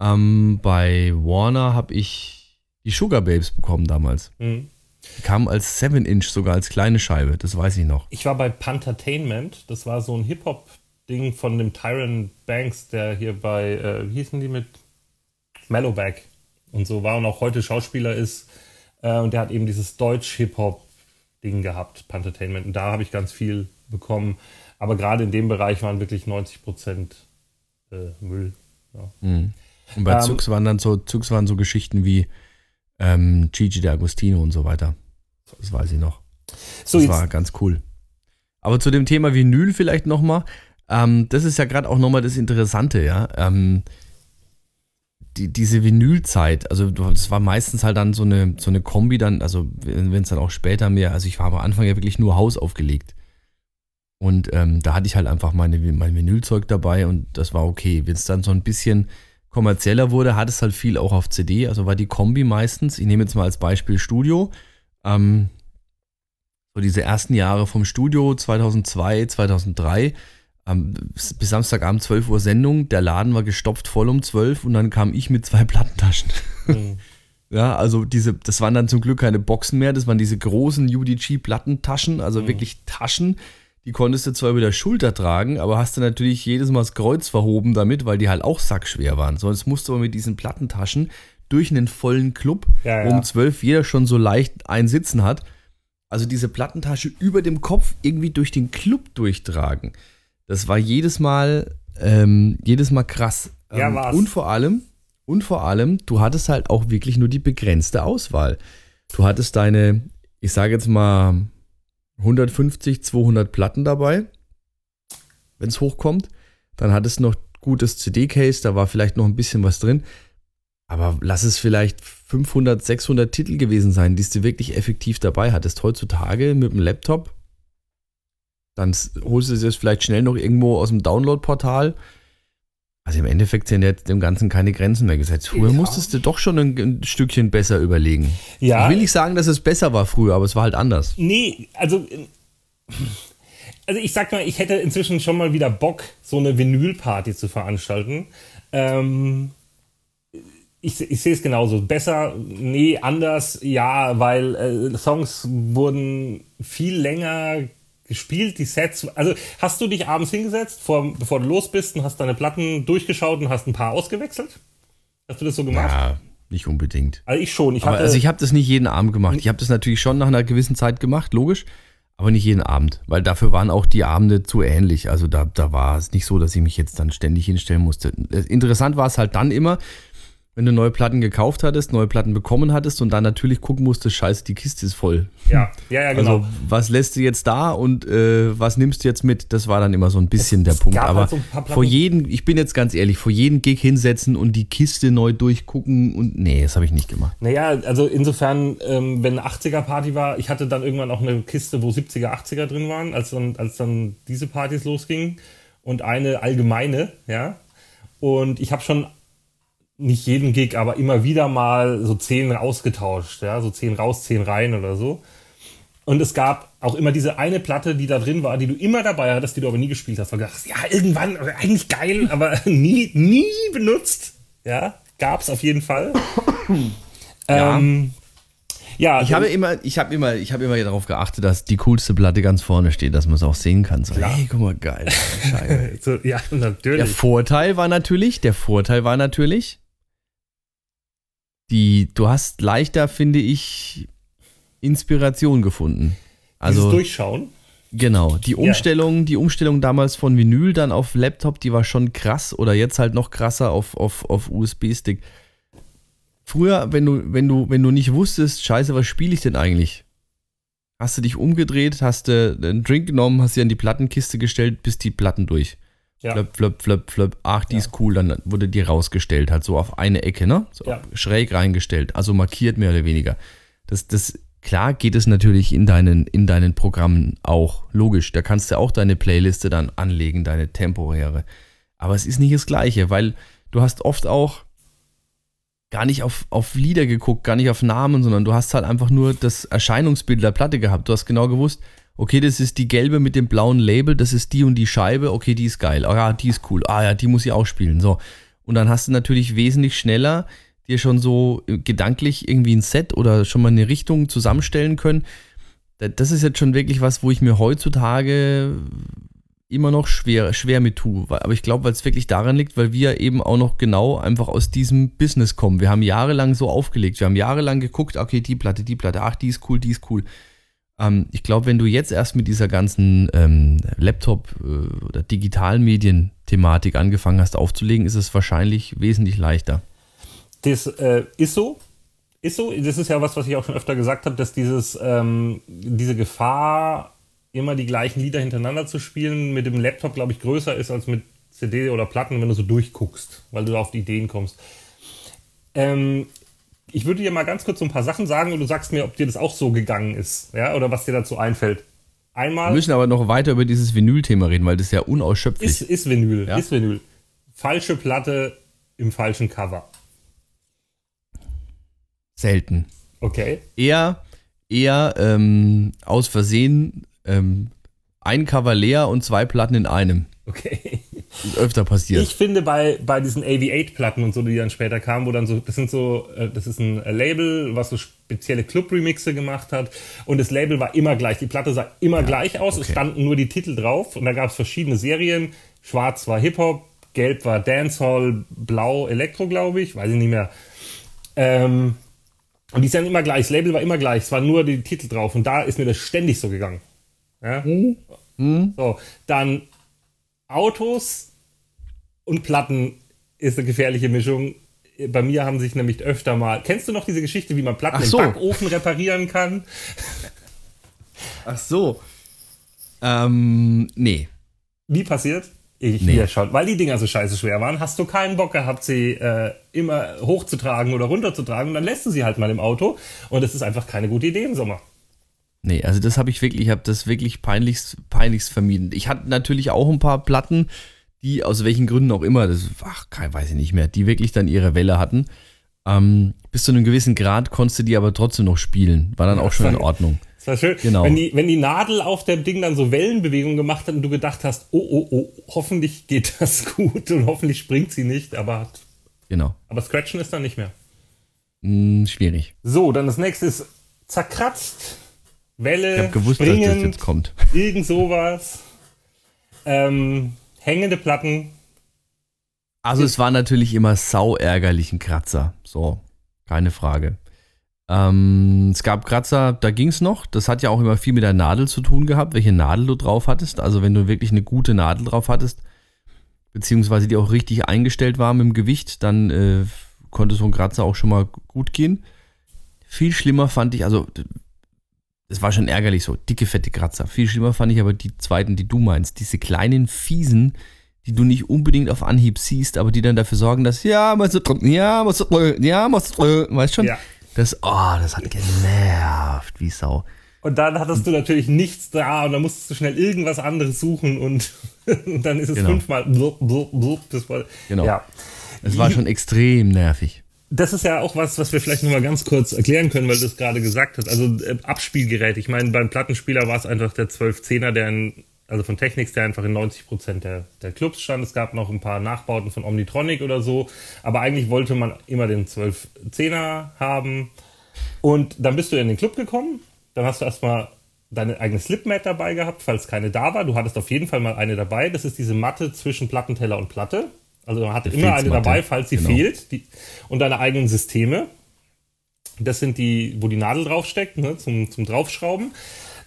Ähm, bei Warner habe ich die Sugar Babes bekommen damals. hm. Die kamen als 7-Inch sogar als kleine Scheibe, das weiß ich noch. Ich war bei Pantertainment, das war so ein Hip-Hop-Ding von dem Tyron Banks, der hier bei, äh, wie hießen die mit Mellowback und so war und auch heute Schauspieler ist. Äh, und der hat eben dieses Deutsch-Hip-Hop-Ding gehabt, Pantertainment. Und da habe ich ganz viel bekommen. Aber gerade in dem Bereich waren wirklich 90 Prozent äh, Müll. Ja. Und bei Ähm, Zux waren dann so, Zux waren so Geschichten wie ähm, Gigi D'Agostino und so weiter. Das weiß ich noch. So, Das war ganz cool. Aber zu dem Thema Vinyl vielleicht nochmal. Ähm, das ist ja gerade auch nochmal das Interessante, ja. Ähm, die, diese Vinylzeit, also das war meistens halt dann so eine, so eine Kombi dann, also wenn es dann auch später mehr, also ich war am Anfang ja wirklich nur Haus aufgelegt. Und ähm, da hatte ich halt einfach meine, mein Vinylzeug dabei und das war okay. Wenn es dann so ein bisschen kommerzieller wurde, hat es halt viel auch auf CD, also war die Kombi meistens, ich nehme jetzt mal als Beispiel Studio, ähm, so diese ersten Jahre vom Studio 2002, 2003, ähm, bis bis Samstagabend 12 Uhr Sendung, der Laden war gestopft voll um 12 und dann kam ich mit zwei Plattentaschen. hm. Ja, also diese, das waren dann zum Glück keine Boxen mehr, das waren diese großen UDG-Plattentaschen, also Mhm. wirklich Taschen. Die konntest du zwar über der Schulter tragen, aber hast du natürlich jedes Mal das Kreuz verhoben damit, weil die halt auch sackschwer waren. Sonst musst du aber mit diesen Plattentaschen durch einen vollen Club, Ja, wo ja. um 12 jeder schon so leicht ein Sitzen hat. Also diese Plattentasche über dem Kopf irgendwie durch den Club durchtragen. Das war jedes Mal, ähm, jedes Mal krass. Ja, ähm, war's. Und vor allem, und vor allem, du hattest halt auch wirklich nur die begrenzte Auswahl. Du hattest deine, ich sage jetzt mal 150, 200 Platten dabei, wenn es hochkommt. Dann hattest du noch gutes CD-Case, da war vielleicht noch ein bisschen was drin. Aber lass es vielleicht 500, 600 Titel gewesen sein, die du wirklich effektiv dabei hattest. Heutzutage mit dem Laptop, dann holst du es vielleicht schnell noch irgendwo aus dem Download-Portal. Also im Endeffekt sind jetzt dem Ganzen keine Grenzen mehr gesetzt. Früher Ja. musstest du doch schon ein, ein Stückchen besser überlegen. ja, Ich will nicht sagen, dass es besser war früher, aber es war halt anders. Nee, also. Also ich sag mal, ich hätte inzwischen schon mal wieder Bock, so eine Vinylparty zu veranstalten. Ähm, ich, ich sehe es genauso. Besser, nee, anders, ja, weil äh, Songs wurden viel länger gespielt, die Sets. Also hast du dich abends hingesetzt, vor, bevor du los bist und hast deine Platten durchgeschaut und hast ein paar ausgewechselt? Hast du das so gemacht? Ja, nicht unbedingt. Also ich schon. Ich hatte, also ich habe das nicht jeden Abend gemacht. Ich habe das natürlich schon nach einer gewissen Zeit gemacht, logisch, aber nicht jeden Abend, weil dafür waren auch die Abende zu ähnlich. Also da, da war es nicht so, dass ich mich jetzt dann ständig hinstellen musste. Interessant war es halt dann immer, wenn du neue Platten gekauft hattest, neue Platten bekommen hattest und dann natürlich gucken musstest, scheiße, die Kiste ist voll. ja, ja, ja, genau. Also was lässt du jetzt da und äh, was nimmst du jetzt mit? Das war dann immer so ein bisschen der Punkt. gab Aber halt so vor jedem, ich bin jetzt ganz ehrlich, vor jedem Gig hinsetzen und die Kiste neu durchgucken und nee, das habe ich nicht gemacht. Naja, also insofern, ähm, wenn eine 80er-Party war, ich hatte dann irgendwann auch eine Kiste, wo 70er, 80er drin waren, als dann, als dann diese Partys losgingen und eine allgemeine, ja. Und ich habe schon nicht jeden Gig, aber immer wieder mal so zehn ausgetauscht, ja, so zehn raus, zehn rein oder so. Und es gab auch immer diese eine Platte, die da drin war, die du immer dabei hattest, die du aber nie gespielt hast. Weil du dachtest, ja, irgendwann, eigentlich geil, aber nie, nie benutzt. Ja, gab's auf jeden Fall. Ja. Ähm, ja, Ich habe immer, ich habe immer, ich habe immer darauf geachtet, dass die coolste Platte ganz vorne steht, dass man es auch sehen kann. So, Klar. hey, guck mal, geil. So, ja, Der natürlich. Vorteil war natürlich, der Vorteil war natürlich, die, du hast leichter, finde ich, Inspiration gefunden. Dieses Also, Durchschauen. Genau, die Umstellung, ja. die Umstellung damals von Vinyl dann auf Laptop, die war schon krass oder jetzt halt noch krasser auf, auf, auf USB-Stick. Früher, wenn du, wenn du, wenn du nicht wusstest, scheiße, was spiele ich denn eigentlich? Hast du dich umgedreht, hast du einen Drink genommen, hast sie an die Plattenkiste gestellt, bis die Platten durch. Ja. Flöp, flöp, flöp, flöp. Ach, die ja. ist cool. Dann wurde die rausgestellt, halt so auf eine Ecke, ne? So ja. schräg reingestellt, also markiert mehr oder weniger. Das, das Klar geht es natürlich in deinen, in deinen Programmen auch. Logisch, da kannst du auch deine Playliste dann anlegen, deine temporäre. Aber es ist nicht das Gleiche, weil du hast oft auch gar nicht auf, auf Lieder geguckt, gar nicht auf Namen, sondern du hast halt einfach nur das Erscheinungsbild der Platte gehabt. Du hast genau gewusst, okay, das ist die gelbe mit dem blauen Label, das ist die und die Scheibe, okay, die ist geil. Ah ja, die ist cool. Ah ja, die muss ich auch spielen. So. Und dann hast du natürlich wesentlich schneller dir schon so äh, gedanklich irgendwie ein Set oder schon mal eine Richtung zusammenstellen können. Das ist jetzt schon wirklich was, wo ich mir heutzutage immer noch schwer, schwer mit tue. Aber ich glaube, weil es wirklich daran liegt, weil wir eben auch noch genau einfach aus diesem Business kommen. Wir haben jahrelang so aufgelegt. Wir haben jahrelang geguckt, okay, die Platte, die Platte, ach, die ist cool, die ist cool. Ähm, ich glaube, wenn du jetzt erst mit dieser ganzen ähm, Laptop- äh, oder Digitalmedien-Thematik angefangen hast aufzulegen, ist es wahrscheinlich wesentlich leichter. Das äh, ist so. Ist so. Das ist ja was, was ich auch schon öfter gesagt habe, dass dieses, ähm, diese Gefahr, immer die gleichen Lieder hintereinander zu spielen, mit dem Laptop, glaube ich, größer ist als mit CD oder Platten, wenn du so durchguckst, weil du da auf die Ideen kommst. Ähm, ich würde dir mal ganz kurz so ein paar Sachen sagen und du sagst mir, ob dir das auch so gegangen ist, ja, oder was dir dazu einfällt. Einmal. Wir müssen aber noch weiter über dieses Vinyl-Thema reden, weil das ist ja unausschöpflich. Ist, ist Vinyl, ja? ist Vinyl. Falsche Platte im falschen Cover. Selten. Okay. Eher, eher ähm, aus Versehen ähm, ein Cover leer und zwei Platten in einem. Okay. Öfter passiert. Ich finde bei, bei diesen AV8-Platten und so, die dann später kamen, wo dann so, das sind so, äh, das ist ein Label, was so spezielle Club-Remixe gemacht hat. Und das Label war immer gleich. Die Platte sah immer ja, gleich aus. Okay. Es standen nur die Titel drauf. Und da gab es verschiedene Serien. Schwarz war Hip-Hop, Gelb war Dancehall, Blau Elektro, glaube ich. Weiß ich nicht mehr. Ähm, und die dann immer gleich. Das Label war immer gleich. Es waren nur die Titel drauf. Und da ist mir das ständig so gegangen. Ja? Mhm. So, dann Autos und Platten ist eine gefährliche Mischung. Bei mir haben sich nämlich öfter mal. Kennst du noch diese Geschichte, wie man Platten so. im Backofen reparieren kann? Ach so. Ähm, nee. Wie passiert? Ich nee. hier schon. Weil die Dinger so scheiße schwer waren, hast du keinen Bock gehabt, sie äh, immer hochzutragen oder runterzutragen und dann lässt du sie halt mal im Auto und es ist einfach keine gute Idee im Sommer. Nee, also das habe ich wirklich, ich habe das wirklich peinlichst, peinlichst vermieden. Ich hatte natürlich auch ein paar Platten, die aus welchen Gründen auch immer, das, ach, kein, weiß ich nicht mehr, die wirklich dann ihre Welle hatten. Ähm, bis zu einem gewissen Grad konntest du die aber trotzdem noch spielen. War dann auch schon in Ordnung. Das war schön. Genau. Wenn die, wenn die Nadel auf dem Ding dann so Wellenbewegungen gemacht hat und du gedacht hast, oh, oh, oh, hoffentlich geht das gut und hoffentlich springt sie nicht, aber Genau. Aber Scratchen ist dann nicht mehr. Hm, schwierig. So, dann das nächste ist zerkratzt, Welle, ich hab gewusst, springen, dass das jetzt kommt. irgend sowas. Ähm, hängende Platten. Also es war natürlich immer sau ärgerlichen Kratzer. So, keine Frage. Ähm, es gab Kratzer, da ging es noch. Das hat ja auch immer viel mit der Nadel zu tun gehabt, welche Nadel du drauf hattest. Also wenn du wirklich eine gute Nadel drauf hattest, beziehungsweise die auch richtig eingestellt war mit dem Gewicht, dann äh, konnte so ein Kratzer auch schon mal gut gehen. Viel schlimmer fand ich, also es war schon ärgerlich so, dicke, fette Kratzer. Viel schlimmer fand ich aber die zweiten, die du meinst. Diese kleinen, fiesen, die du nicht unbedingt auf Anhieb siehst, aber die dann dafür sorgen, dass, ja, was, ja, was, ja, was, weißt schon? Ja. Das, oh, das hat genervt, wie Sau. Und dann hattest du natürlich nichts da und dann musstest du schnell irgendwas anderes suchen und, und dann ist es genau. fünfmal. Blub, blub, blub, das war, genau. Ja. Es war schon extrem nervig. Das ist ja auch was, was wir vielleicht nochmal ganz kurz erklären können, weil du es gerade gesagt hast. Also äh, Abspielgerät. Ich meine, beim Plattenspieler war es einfach der 1210er, der in also von Technics, der einfach in 90 Prozent der, der Clubs stand. Es gab noch ein paar Nachbauten von Omnitronic oder so, aber eigentlich wollte man immer den 1210er haben. Und dann bist du in den Club gekommen, dann hast du erstmal deine eigene Slipmat dabei gehabt, falls keine da war. Du hattest auf jeden Fall mal eine dabei. Das ist diese Matte zwischen Plattenteller und Platte. Also man hatte immer eine dabei, falls sie genau. fehlt. Die, und deine eigenen Systeme. Das sind die, wo die Nadel draufsteckt, ne, zum, zum Draufschrauben.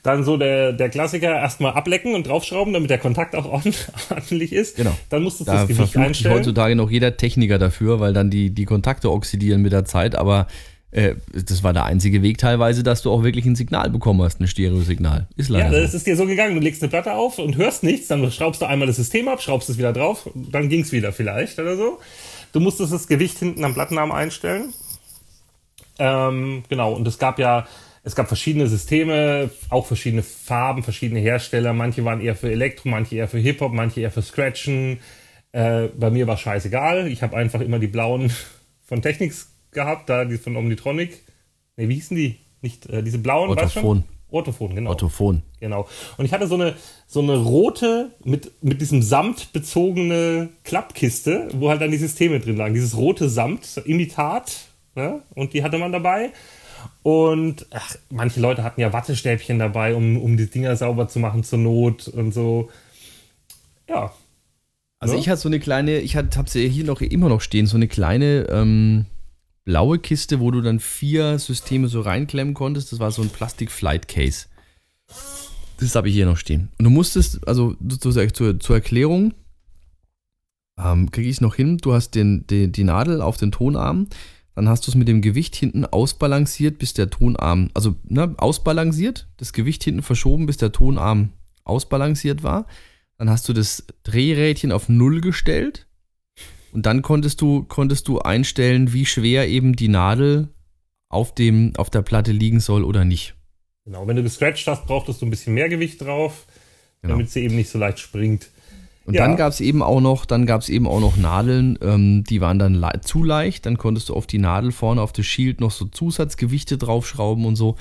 Dann so der, der Klassiker erstmal ablecken und draufschrauben, damit der Kontakt auch ordentlich ist. Genau. Dann musst du Da das Gewicht einstellen. heutzutage noch jeder Techniker dafür, weil dann die, die Kontakte oxidieren mit der Zeit, aber äh, das war der einzige Weg teilweise, dass du auch wirklich ein Signal bekommen hast, ein Stereosignal. Ist Ja, leider das so. ist dir so gegangen. Du legst eine Platte auf und hörst nichts, dann schraubst du einmal das System ab, schraubst es wieder drauf, dann ging's wieder vielleicht oder so. Du musstest das Gewicht hinten am Plattenarm einstellen. Ähm, genau, und es gab ja, es gab verschiedene Systeme, auch verschiedene Farben, verschiedene Hersteller. Manche waren eher für Elektro, manche eher für Hip-Hop, manche eher für Scratchen. Äh, bei mir war scheißegal. Ich habe einfach immer die blauen von Technics gehabt, da die von Omnitronic. Ne, wie hießen die? Nicht äh, diese blauen, weißt du. Orthophon, genau. Orthophon. Genau. Und ich hatte so eine, so eine rote, mit, mit diesem Samt bezogene Klappkiste, wo halt dann die Systeme drin lagen. Dieses rote Samt, Imitat, ne? und die hatte man dabei. Und ach, manche Leute hatten ja Wattestäbchen dabei, um, um die Dinger sauber zu machen zur Not und so. Ja. Also Ne? ich hatte so eine kleine, ich habe sie hier noch immer noch stehen, so eine kleine ähm, blaue Kiste, wo du dann vier Systeme so reinklemmen konntest. Das war so ein Plastik-Flight-Case. Das habe ich hier noch stehen. Und du musstest, also zur, zur, Erklärung, ähm, kriege ich es noch hin, du hast den, die, die Nadel auf den Tonarm, dann hast du es mit dem Gewicht hinten ausbalanciert, bis der Tonarm, also ne, ausbalanciert, das Gewicht hinten verschoben, bis der Tonarm ausbalanciert war. Dann hast du das Drehrädchen auf Null gestellt und dann konntest du, konntest du einstellen, wie schwer eben die Nadel auf, dem, auf der Platte liegen soll oder nicht. Genau. Wenn du gescratcht hast, brauchtest du ein bisschen mehr Gewicht drauf, Genau. damit sie eben nicht so leicht springt. Und Ja. dann gab es eben auch noch, dann gab es eben auch noch Nadeln, ähm, die waren dann le zu leicht. Dann konntest du auf die Nadel vorne auf das Shield noch so Zusatzgewichte draufschrauben und so.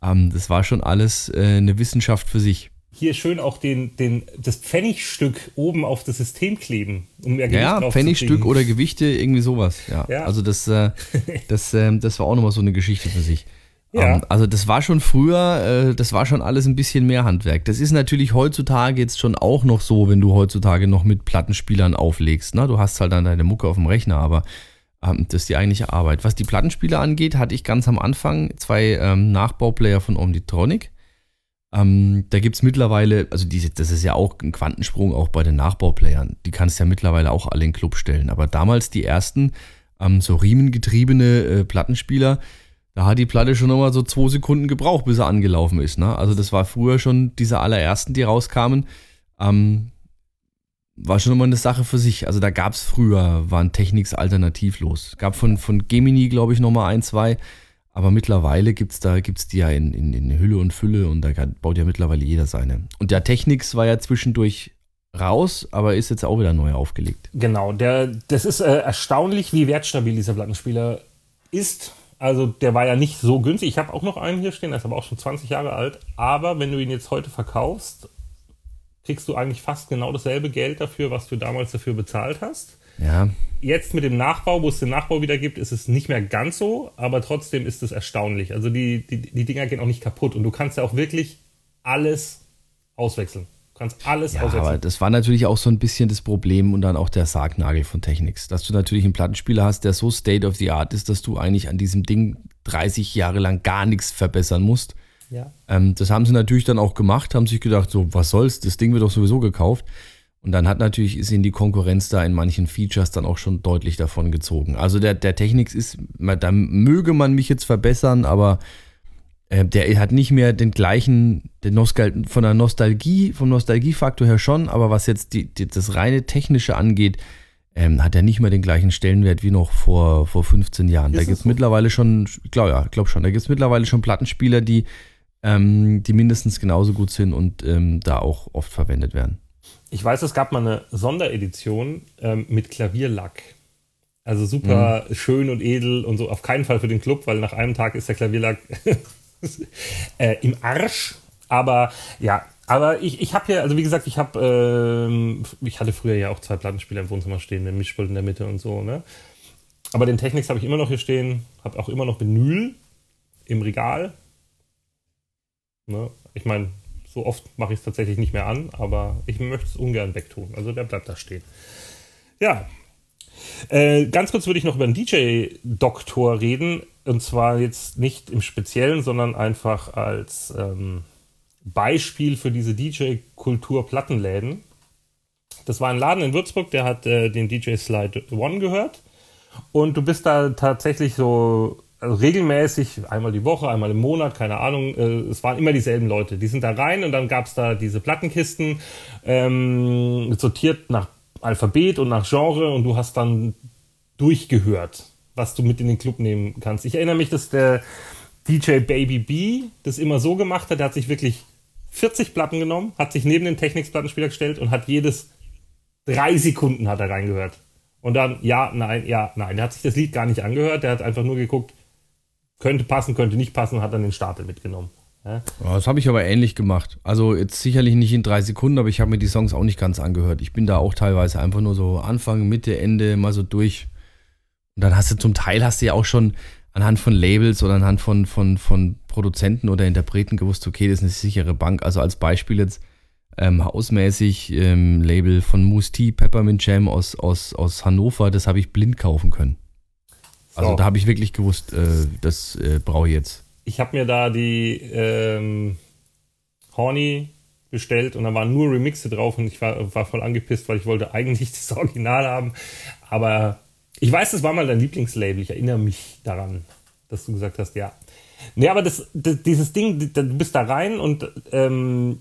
Ähm, das war schon alles äh, eine Wissenschaft für sich. Hier schön auch den, den, das Pfennigstück oben auf das System kleben, um mehr Ja, Gewicht ja Pfennigstück oder Gewichte, irgendwie sowas. Ja. Ja. Also das, äh, das, ähm, das war auch nochmal so eine Geschichte für sich. Ja. Ähm, also das war schon früher, äh, das war schon alles ein bisschen mehr Handwerk. Das ist natürlich heutzutage jetzt schon auch noch so, wenn du heutzutage noch mit Plattenspielern auflegst. Ne? Du hast halt dann deine Mucke auf dem Rechner, aber ähm, das ist die eigentliche Arbeit. Was die Plattenspieler angeht, hatte ich ganz am Anfang zwei ähm, Nachbauplayer von Omnitronic. Ähm, da gibt es mittlerweile, also diese, das ist ja auch ein Quantensprung auch bei den Nachbauplayern. Die kannst du ja mittlerweile auch alle in den Club stellen. Aber damals die ersten, ähm, so riemengetriebene äh, Plattenspieler, da hat die Platte schon nochmal so zwei Sekunden gebraucht, bis er angelaufen ist. Ne? Also das war früher schon diese allerersten, die rauskamen. Ähm, war schon immer eine Sache für sich. Also da gab es früher, waren Techniks alternativlos. Gab von, von Gemini, glaube ich, nochmal ein, zwei. Aber mittlerweile gibt es da, gibt's die ja in, in, in Hülle und Fülle und da baut ja mittlerweile jeder seine. Und der Technics war ja zwischendurch raus, aber ist jetzt auch wieder neu aufgelegt. Genau, der, das ist äh, erstaunlich, wie wertstabil dieser Plattenspieler ist. Also der war ja nicht so günstig. Ich habe auch noch einen hier stehen, der ist aber auch schon 20 Jahre alt. Aber wenn du ihn jetzt heute verkaufst, kriegst du eigentlich fast genau dasselbe Geld dafür, was du damals dafür bezahlt hast. Ja, Jetzt mit dem Nachbau, wo es den Nachbau wieder gibt, ist es nicht mehr ganz so, aber trotzdem ist es erstaunlich. Also die, die, die Dinger gehen auch nicht kaputt und du kannst ja auch wirklich alles auswechseln. Du kannst alles Ja, aber auswechseln. das war natürlich auch so ein bisschen das Problem und dann auch der Sargnagel von Technics. Dass du natürlich einen Plattenspieler hast, der so state of the art ist, dass du eigentlich an diesem Ding 30 Jahre lang gar nichts verbessern musst. Ja. Ähm, das haben sie natürlich dann auch gemacht, haben sich gedacht, so, was soll's, das Ding wird doch sowieso gekauft. Und dann hat natürlich, ist ihnen die Konkurrenz da in manchen Features dann auch schon deutlich davon gezogen. Also der, der Technics ist, da möge man mich jetzt verbessern, aber äh, der hat nicht mehr den gleichen, den Nostal von der Nostalgie, vom Nostalgiefaktor her schon, aber was jetzt die, die, das reine Technische angeht, ähm, hat er nicht mehr den gleichen Stellenwert wie noch vor, vor 15 Jahren. Ist da gibt es so? mittlerweile schon, ich glaube ja, glaub schon, da gibt es mittlerweile schon Plattenspieler, die, ähm, die mindestens genauso gut sind und ähm, da auch oft verwendet werden. Ich weiß, es gab mal eine Sonderedition ähm, mit Klavierlack. Also super schön und edel und so. Auf keinen Fall für den Club, weil nach einem Tag ist der Klavierlack äh, im Arsch. Aber ja, aber ich, ich habe hier, also wie gesagt, ich habe, ähm, ich hatte früher ja auch zwei Plattenspieler im Wohnzimmer stehen, den Mischpult in der Mitte und so, ne? Aber den Technics habe ich immer noch hier stehen, habe auch immer noch Vinyl im Regal. Ne? Ich meine, so oft mache ich es tatsächlich nicht mehr an, aber ich möchte es ungern wegtun. Also der bleibt da stehen. Ja. Äh, ganz kurz würde ich noch über den DJ-Doktor reden. Und zwar jetzt nicht im Speziellen, sondern einfach als, ähm, Beispiel für diese DJ-Kultur-Plattenläden. Das war ein Laden in Würzburg, der hat äh, den DJ Slide One gehört. Und du bist da tatsächlich so also regelmäßig, einmal die Woche, einmal im Monat, keine Ahnung, äh, es waren immer dieselben Leute. Die sind da rein und dann gab es da diese Plattenkisten, ähm, sortiert nach Alphabet und nach Genre und du hast dann durchgehört, was du mit in den Club nehmen kannst. Ich erinnere mich, dass der DJ Baby B das immer so gemacht hat, der hat sich wirklich 40 Platten genommen, hat sich neben den Technics-Plattenspieler gestellt und hat jedes drei Sekunden hat er reingehört. Und dann, ja, nein, ja, nein. Der hat sich das Lied gar nicht angehört, der hat einfach nur geguckt, könnte passen, könnte nicht passen hat dann den Stapel mitgenommen. Ja? Das habe ich aber ähnlich gemacht. Also jetzt sicherlich nicht in drei Sekunden, aber ich habe mir die Songs auch nicht ganz angehört. Ich bin da auch teilweise einfach nur so Anfang, Mitte, Ende mal so durch. Und dann hast du zum Teil hast du ja auch schon anhand von Labels oder anhand von, von, von Produzenten oder Interpreten gewusst, okay, das ist eine sichere Bank. Also als Beispiel jetzt ähm, hausmäßig ähm, Label von Moose Tea, Peppermint Jam aus, aus, aus Hannover, das habe ich blind kaufen können. Also so. da habe ich wirklich gewusst, äh, das äh, brauche ich jetzt. Ich habe mir da die ähm, Horny bestellt und da waren nur Remixe drauf und ich war, war voll angepisst, weil ich wollte eigentlich das Original haben. Aber ich weiß, das war mal dein Lieblingslabel. Ich erinnere mich daran, dass du gesagt hast, ja. Nee, aber das, das dieses Ding, du bist da rein und ähm,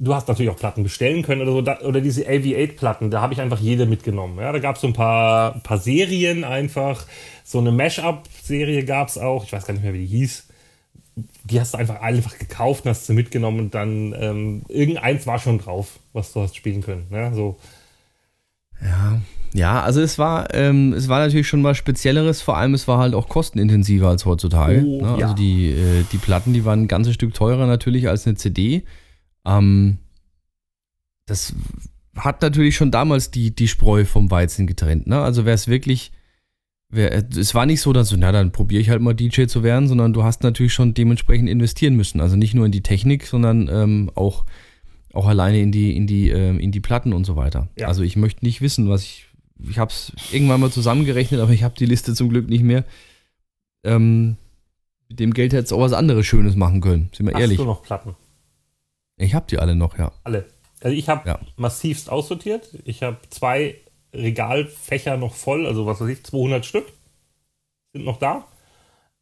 du hast natürlich auch Platten bestellen können oder so, da, oder diese AV8-Platten, da habe ich einfach jede mitgenommen. Ja, da gab es so ein paar, paar Serien einfach. So eine Mash-up-Serie gab es auch, ich weiß gar nicht mehr, wie die hieß. Die hast du einfach einfach gekauft und hast sie mitgenommen und dann ähm, irgendeins war schon drauf, was du hast spielen können. Ja, so. ja, ja, also es war, ähm, es war natürlich schon was Spezielleres, vor allem es war halt auch kostenintensiver als heutzutage. Oh, ne? Also ja. die, äh, die Platten, die waren ein ganzes Stück teurer natürlich als eine CD. Ähm, das hat natürlich schon damals die, die Spreu vom Weizen getrennt. Ne? Also wäre es wirklich, wär, es war nicht so, dass du, na dann probiere ich halt mal DJ zu werden, sondern du hast natürlich schon dementsprechend investieren müssen. Also nicht nur in die Technik, sondern ähm, auch, auch alleine in die, in, die, ähm, in die Platten und so weiter. Ja. Also ich möchte nicht wissen, was ich, ich habe es irgendwann mal zusammengerechnet, aber ich habe die Liste zum Glück nicht mehr. Ähm, mit dem Geld hätte es auch was anderes Schönes machen können, sind wir Hast ehrlich. Hast du noch Platten? Ich habe die alle noch, ja. Alle. Also ich habe ja. massivst aussortiert. Ich habe zwei Regalfächer noch voll, also was weiß ich, 200 Stück sind noch da.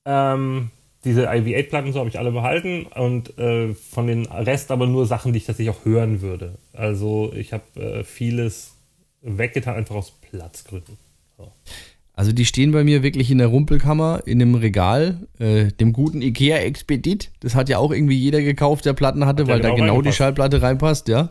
Ähm, diese IV8-Platten so habe ich alle behalten und äh, von den Rest aber nur Sachen, die ich tatsächlich auch hören würde. Also ich habe äh, vieles weggetan, einfach aus Platzgründen. So. Also die stehen bei mir wirklich in der Rumpelkammer, in einem Regal, äh, dem guten Ikea Expedit. Das hat ja auch irgendwie jeder gekauft, der Platten hatte, weil genau da genau die Schallplatte reinpasst, ja.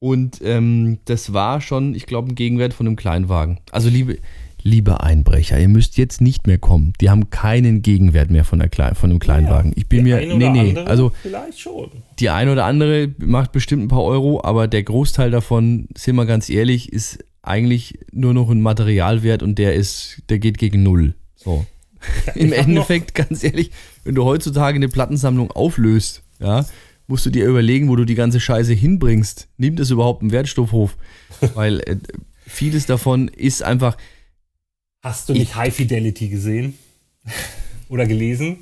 Und ähm, das war schon, ich glaube, ein Gegenwert von einem Kleinwagen. Also liebe, liebe Einbrecher, ihr müsst jetzt nicht mehr kommen. Die haben keinen Gegenwert mehr von, der Klein, von einem Kleinwagen. Ich bin mir, nee, nee, also vielleicht schon. Die eine oder andere macht bestimmt ein paar Euro, aber der Großteil davon, sind wir ganz ehrlich, ist eigentlich nur noch ein Materialwert und der ist, der geht gegen null. So. Im Endeffekt, ganz ehrlich, wenn du heutzutage eine Plattensammlung auflöst, ja, musst du dir überlegen, wo du die ganze Scheiße hinbringst. Nimmt es überhaupt einen Wertstoffhof? Weil äh, vieles davon ist einfach. Hast du nicht High Fidelity gesehen? Oder gelesen?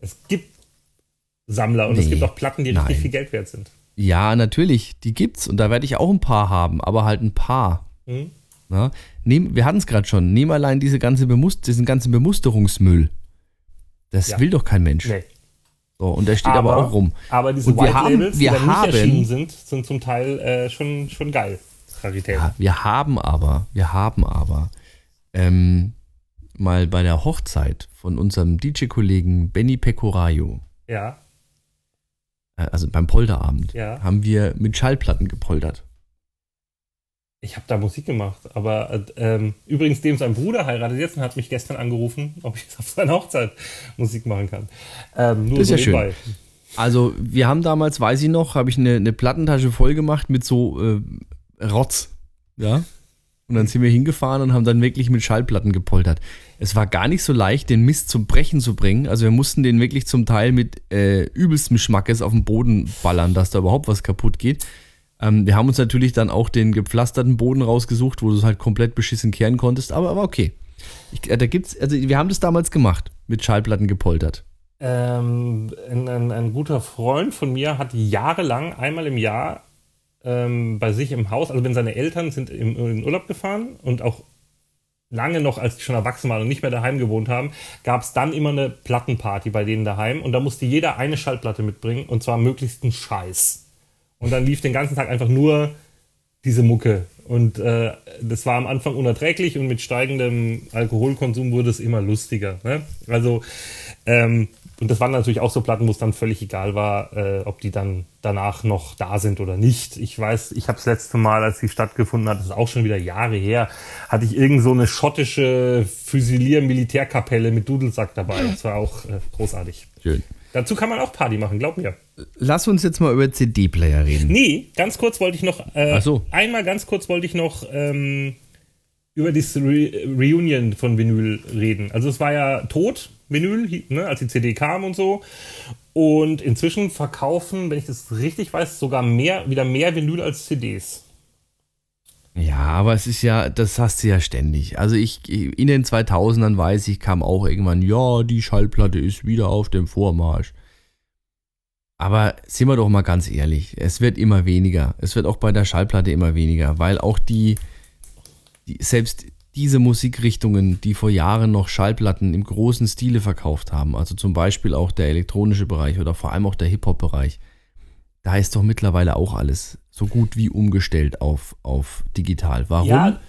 Es gibt Sammler und nee, es gibt auch Platten, die nein. richtig viel Geld wert sind. Ja, natürlich, die gibt's und da werde ich auch ein paar haben, aber halt ein paar. Mhm. Na, nehm, wir hatten es gerade schon. Nehmen allein diese ganze Bemust diesen ganzen Bemusterungsmüll. Das ja. will doch kein Mensch. Nee. So, und der steht aber, aber auch rum. Aber diese und White haben, Labels, die dann haben, nicht erschienen sind, sind zum Teil äh, schon, schon geil. Rarität. Ja, wir haben aber, wir haben aber ähm, mal bei der Hochzeit von unserem DJ-Kollegen Benny Pecorayo. Ja. Äh, also beim Polterabend, ja. haben wir mit Schallplatten gepoltert. Ich habe da Musik gemacht, aber ähm, übrigens, dem sein Bruder heiratet jetzt und hat mich gestern angerufen, ob ich auf seiner Hochzeit Musik machen kann. Ähm, das ist so ja schön. Also wir haben damals, weiß ich noch, habe ich eine, eine, Plattentasche voll gemacht mit so äh, Rotz, ja. Und dann sind wir hingefahren und haben dann wirklich mit Schallplatten gepoltert. Es war gar nicht so leicht, den Mist zum Brechen zu bringen. Also wir mussten den wirklich zum Teil mit äh, übelstem Schmackes auf den Boden ballern, dass da überhaupt was kaputt geht. Ähm, wir haben uns natürlich dann auch den gepflasterten Boden rausgesucht, wo du es halt komplett beschissen kehren konntest, aber, aber okay. Ich, äh, da gibt's, also wir haben das damals gemacht, mit Schallplatten gepoltert. ähm, ein, ein, ein, guter Freund von mir hat jahrelang einmal im Jahr ähm, bei sich im Haus, also wenn seine Eltern sind im, in Urlaub gefahren und auch lange noch, als die schon erwachsen waren und nicht mehr daheim gewohnt haben, gab es dann immer eine Plattenparty bei denen daheim und da musste jeder eine Schallplatte mitbringen und zwar möglichst einen Scheiß. Und dann lief den ganzen Tag einfach nur diese Mucke. Und äh, das war am Anfang unerträglich und mit steigendem Alkoholkonsum wurde es immer lustiger. Ne? Also ähm, und das waren natürlich auch so Platten, wo es dann völlig egal war, äh, ob die dann danach noch da sind oder nicht. Ich weiß, ich habe das letzte Mal, als sie stattgefunden hat, das ist auch schon wieder Jahre her, hatte ich irgend so eine schottische Füsilier-Militärkapelle mit Dudelsack dabei. Das war auch äh, großartig. Schön. Dazu kann man auch Party machen, glaub mir. Lass uns jetzt mal über CD-Player reden. Nee, ganz kurz wollte ich noch, äh, so. einmal ganz kurz wollte ich noch ähm, über das Re Reunion von Vinyl reden. Also es war ja tot, Vinyl, ne, als die CD kam und so. Und inzwischen verkaufen, wenn ich das richtig weiß, sogar mehr, wieder mehr Vinyl als CDs. Ja, aber es ist ja, das hast du ja ständig. Also ich, in den 2000ern weiß ich, kam auch irgendwann, ja, die Schallplatte ist wieder auf dem Vormarsch. Aber sind wir doch mal ganz ehrlich, es wird immer weniger. Es wird auch bei der Schallplatte immer weniger, weil auch die, die selbst diese Musikrichtungen, die vor Jahren noch Schallplatten im großen Stile verkauft haben, also zum Beispiel auch der elektronische Bereich oder vor allem auch der Hip-Hop-Bereich, da ist doch mittlerweile auch alles so gut wie umgestellt auf, auf digital. Warum? Ja.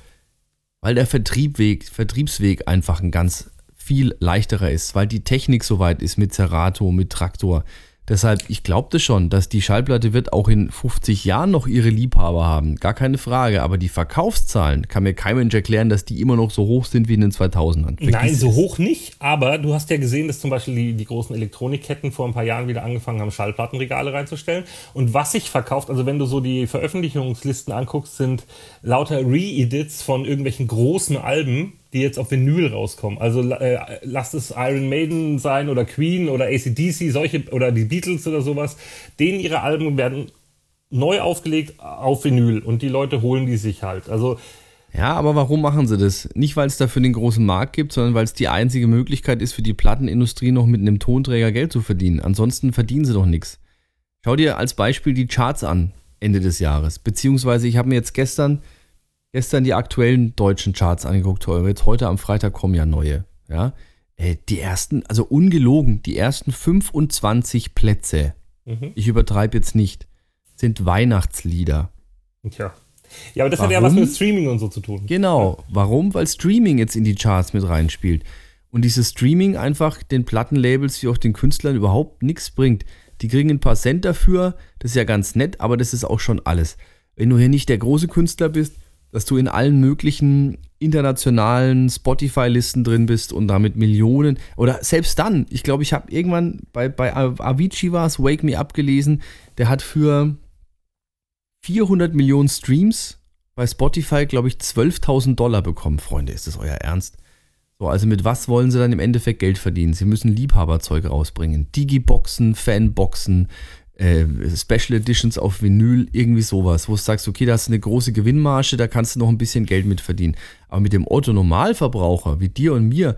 Weil der Vertriebweg, Vertriebsweg einfach ein ganz viel leichterer ist, weil die Technik soweit ist mit Serato, mit Traktor, Deshalb, ich glaube schon, dass die Schallplatte wird auch in 50 Jahren noch ihre Liebhaber haben. Gar keine Frage. Aber die Verkaufszahlen kann mir kein Mensch erklären, dass die immer noch so hoch sind wie in den 2000ern. Vergiss Nein, so es. hoch nicht. Aber du hast ja gesehen, dass zum Beispiel die, die großen Elektronikketten vor ein paar Jahren wieder angefangen haben, Schallplattenregale reinzustellen. Und was sich verkauft, also wenn du so die Veröffentlichungslisten anguckst, sind lauter Re-Edits von irgendwelchen großen Alben die jetzt auf Vinyl rauskommen. Also äh, lasst es Iron Maiden sein oder Queen oder ACDC, solche oder die Beatles oder sowas. Denen ihre Alben werden neu aufgelegt auf Vinyl und die Leute holen die sich halt. Also ja, aber warum machen sie das? Nicht, weil es dafür den großen Markt gibt, sondern weil es die einzige Möglichkeit ist, für die Plattenindustrie noch mit einem Tonträger Geld zu verdienen. Ansonsten verdienen sie doch nichts. Schau dir als Beispiel die Charts an, Ende des Jahres. Beziehungsweise, ich habe mir jetzt gestern gestern die aktuellen deutschen Charts angeguckt, jetzt heute am Freitag kommen ja neue. Ja, äh, die ersten, also ungelogen, die ersten 25 Plätze, mhm. ich übertreibe jetzt nicht, sind Weihnachtslieder. Tja. Ja, aber das Warum? hat ja was mit Streaming und so zu tun. Genau. Warum? Weil Streaming jetzt in die Charts mit reinspielt. Und dieses Streaming einfach den Plattenlabels wie auch den Künstlern überhaupt nichts bringt. Die kriegen ein paar Cent dafür, das ist ja ganz nett, aber das ist auch schon alles. Wenn du hier nicht der große Künstler bist, dass du in allen möglichen internationalen Spotify-Listen drin bist und damit Millionen oder selbst dann, ich glaube, ich habe irgendwann bei, bei Avicii war es, Wake Me Up gelesen, der hat für 400 Millionen Streams bei Spotify, glaube ich, 12.000 Dollar bekommen. Freunde, ist das euer Ernst? So, also mit was wollen sie dann im Endeffekt Geld verdienen? Sie müssen Liebhaberzeug rausbringen. Digiboxen, Fanboxen, äh, Special Editions auf Vinyl, irgendwie sowas, wo du sagst, okay, da hast du eine große Gewinnmarge, da kannst du noch ein bisschen Geld mit verdienen. Aber mit dem Otto-Normalverbraucher, wie dir und mir,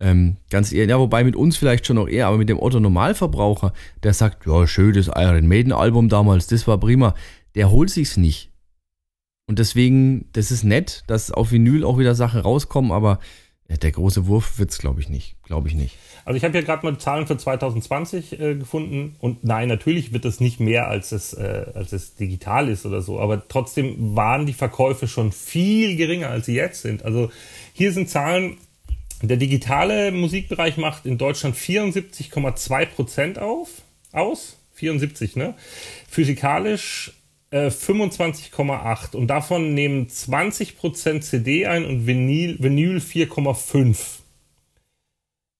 ähm, ganz eher, ja, wobei mit uns vielleicht schon noch eher, aber mit dem Otto-Normalverbraucher, der sagt, ja, schön, das Iron Maiden-Album damals, das war prima, der holt sich's nicht. Und deswegen, das ist nett, dass auf Vinyl auch wieder Sachen rauskommen, aber der große Wurf wird es, glaube ich, nicht. Glaube ich nicht. Also ich habe hier gerade mal Zahlen für 2020 äh, gefunden und nein, natürlich wird es nicht mehr, als es, äh, als es digital ist oder so, aber trotzdem waren die Verkäufe schon viel geringer, als sie jetzt sind. Also hier sind Zahlen, der digitale Musikbereich macht in Deutschland 74,2 Prozent auf, aus. 74, ne? Physikalisch 25,8 äh, und davon nehmen 20% CD ein und Vinyl, Vinyl 4,5.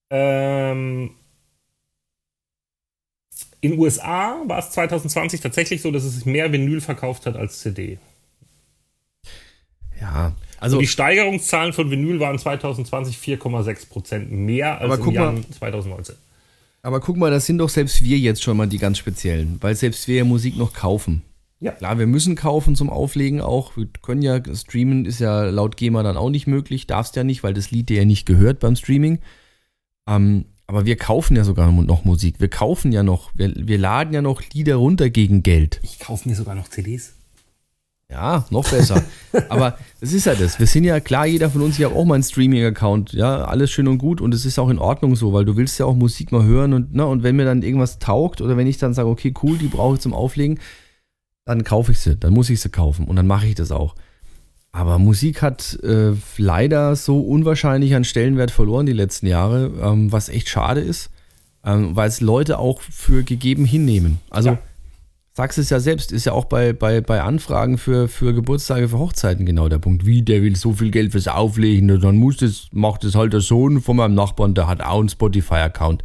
Ähm, in USA war es 2020 tatsächlich so, dass es sich mehr Vinyl verkauft hat als CD. Ja, also und die Steigerungszahlen von Vinyl waren 2020 4,6% mehr als im Jahr 2019. Aber guck mal, das sind doch selbst wir jetzt schon mal die ganz speziellen, weil selbst wir ja Musik noch kaufen. Ja. Klar, wir müssen kaufen zum Auflegen auch. Wir können ja streamen, ist ja laut GEMA dann auch nicht möglich. Darfst ja nicht, weil das Lied dir ja nicht gehört beim Streaming. Ähm, Aber wir kaufen ja sogar noch Musik. Wir kaufen ja noch, wir, wir laden ja noch Lieder runter gegen Geld. Ich kaufe mir sogar noch CDs. Ja, noch besser. Aber es ist ja das. Wir sind ja klar, jeder von uns, ich habe auch mal einen Streaming-Account. Ja, alles schön und gut und es ist auch in Ordnung so, weil du willst ja auch Musik mal hören und, ne, und wenn mir dann irgendwas taugt oder wenn ich dann sage, okay, cool, die brauche ich zum Auflegen, dann kaufe ich sie, dann muss ich sie kaufen und dann mache ich das auch. Aber Musik hat äh, leider so unwahrscheinlich an Stellenwert verloren die letzten Jahre, ähm, was echt schade ist, ähm, weil es Leute auch für gegeben hinnehmen. Also ja. sagst es ja selbst, ist ja auch bei, bei, bei Anfragen für, für Geburtstage, für Hochzeiten genau der Punkt. Wie, der will so viel Geld fürs Auflegen, dann muss das, macht das halt der Sohn von meinem Nachbarn, der hat auch einen Spotify-Account.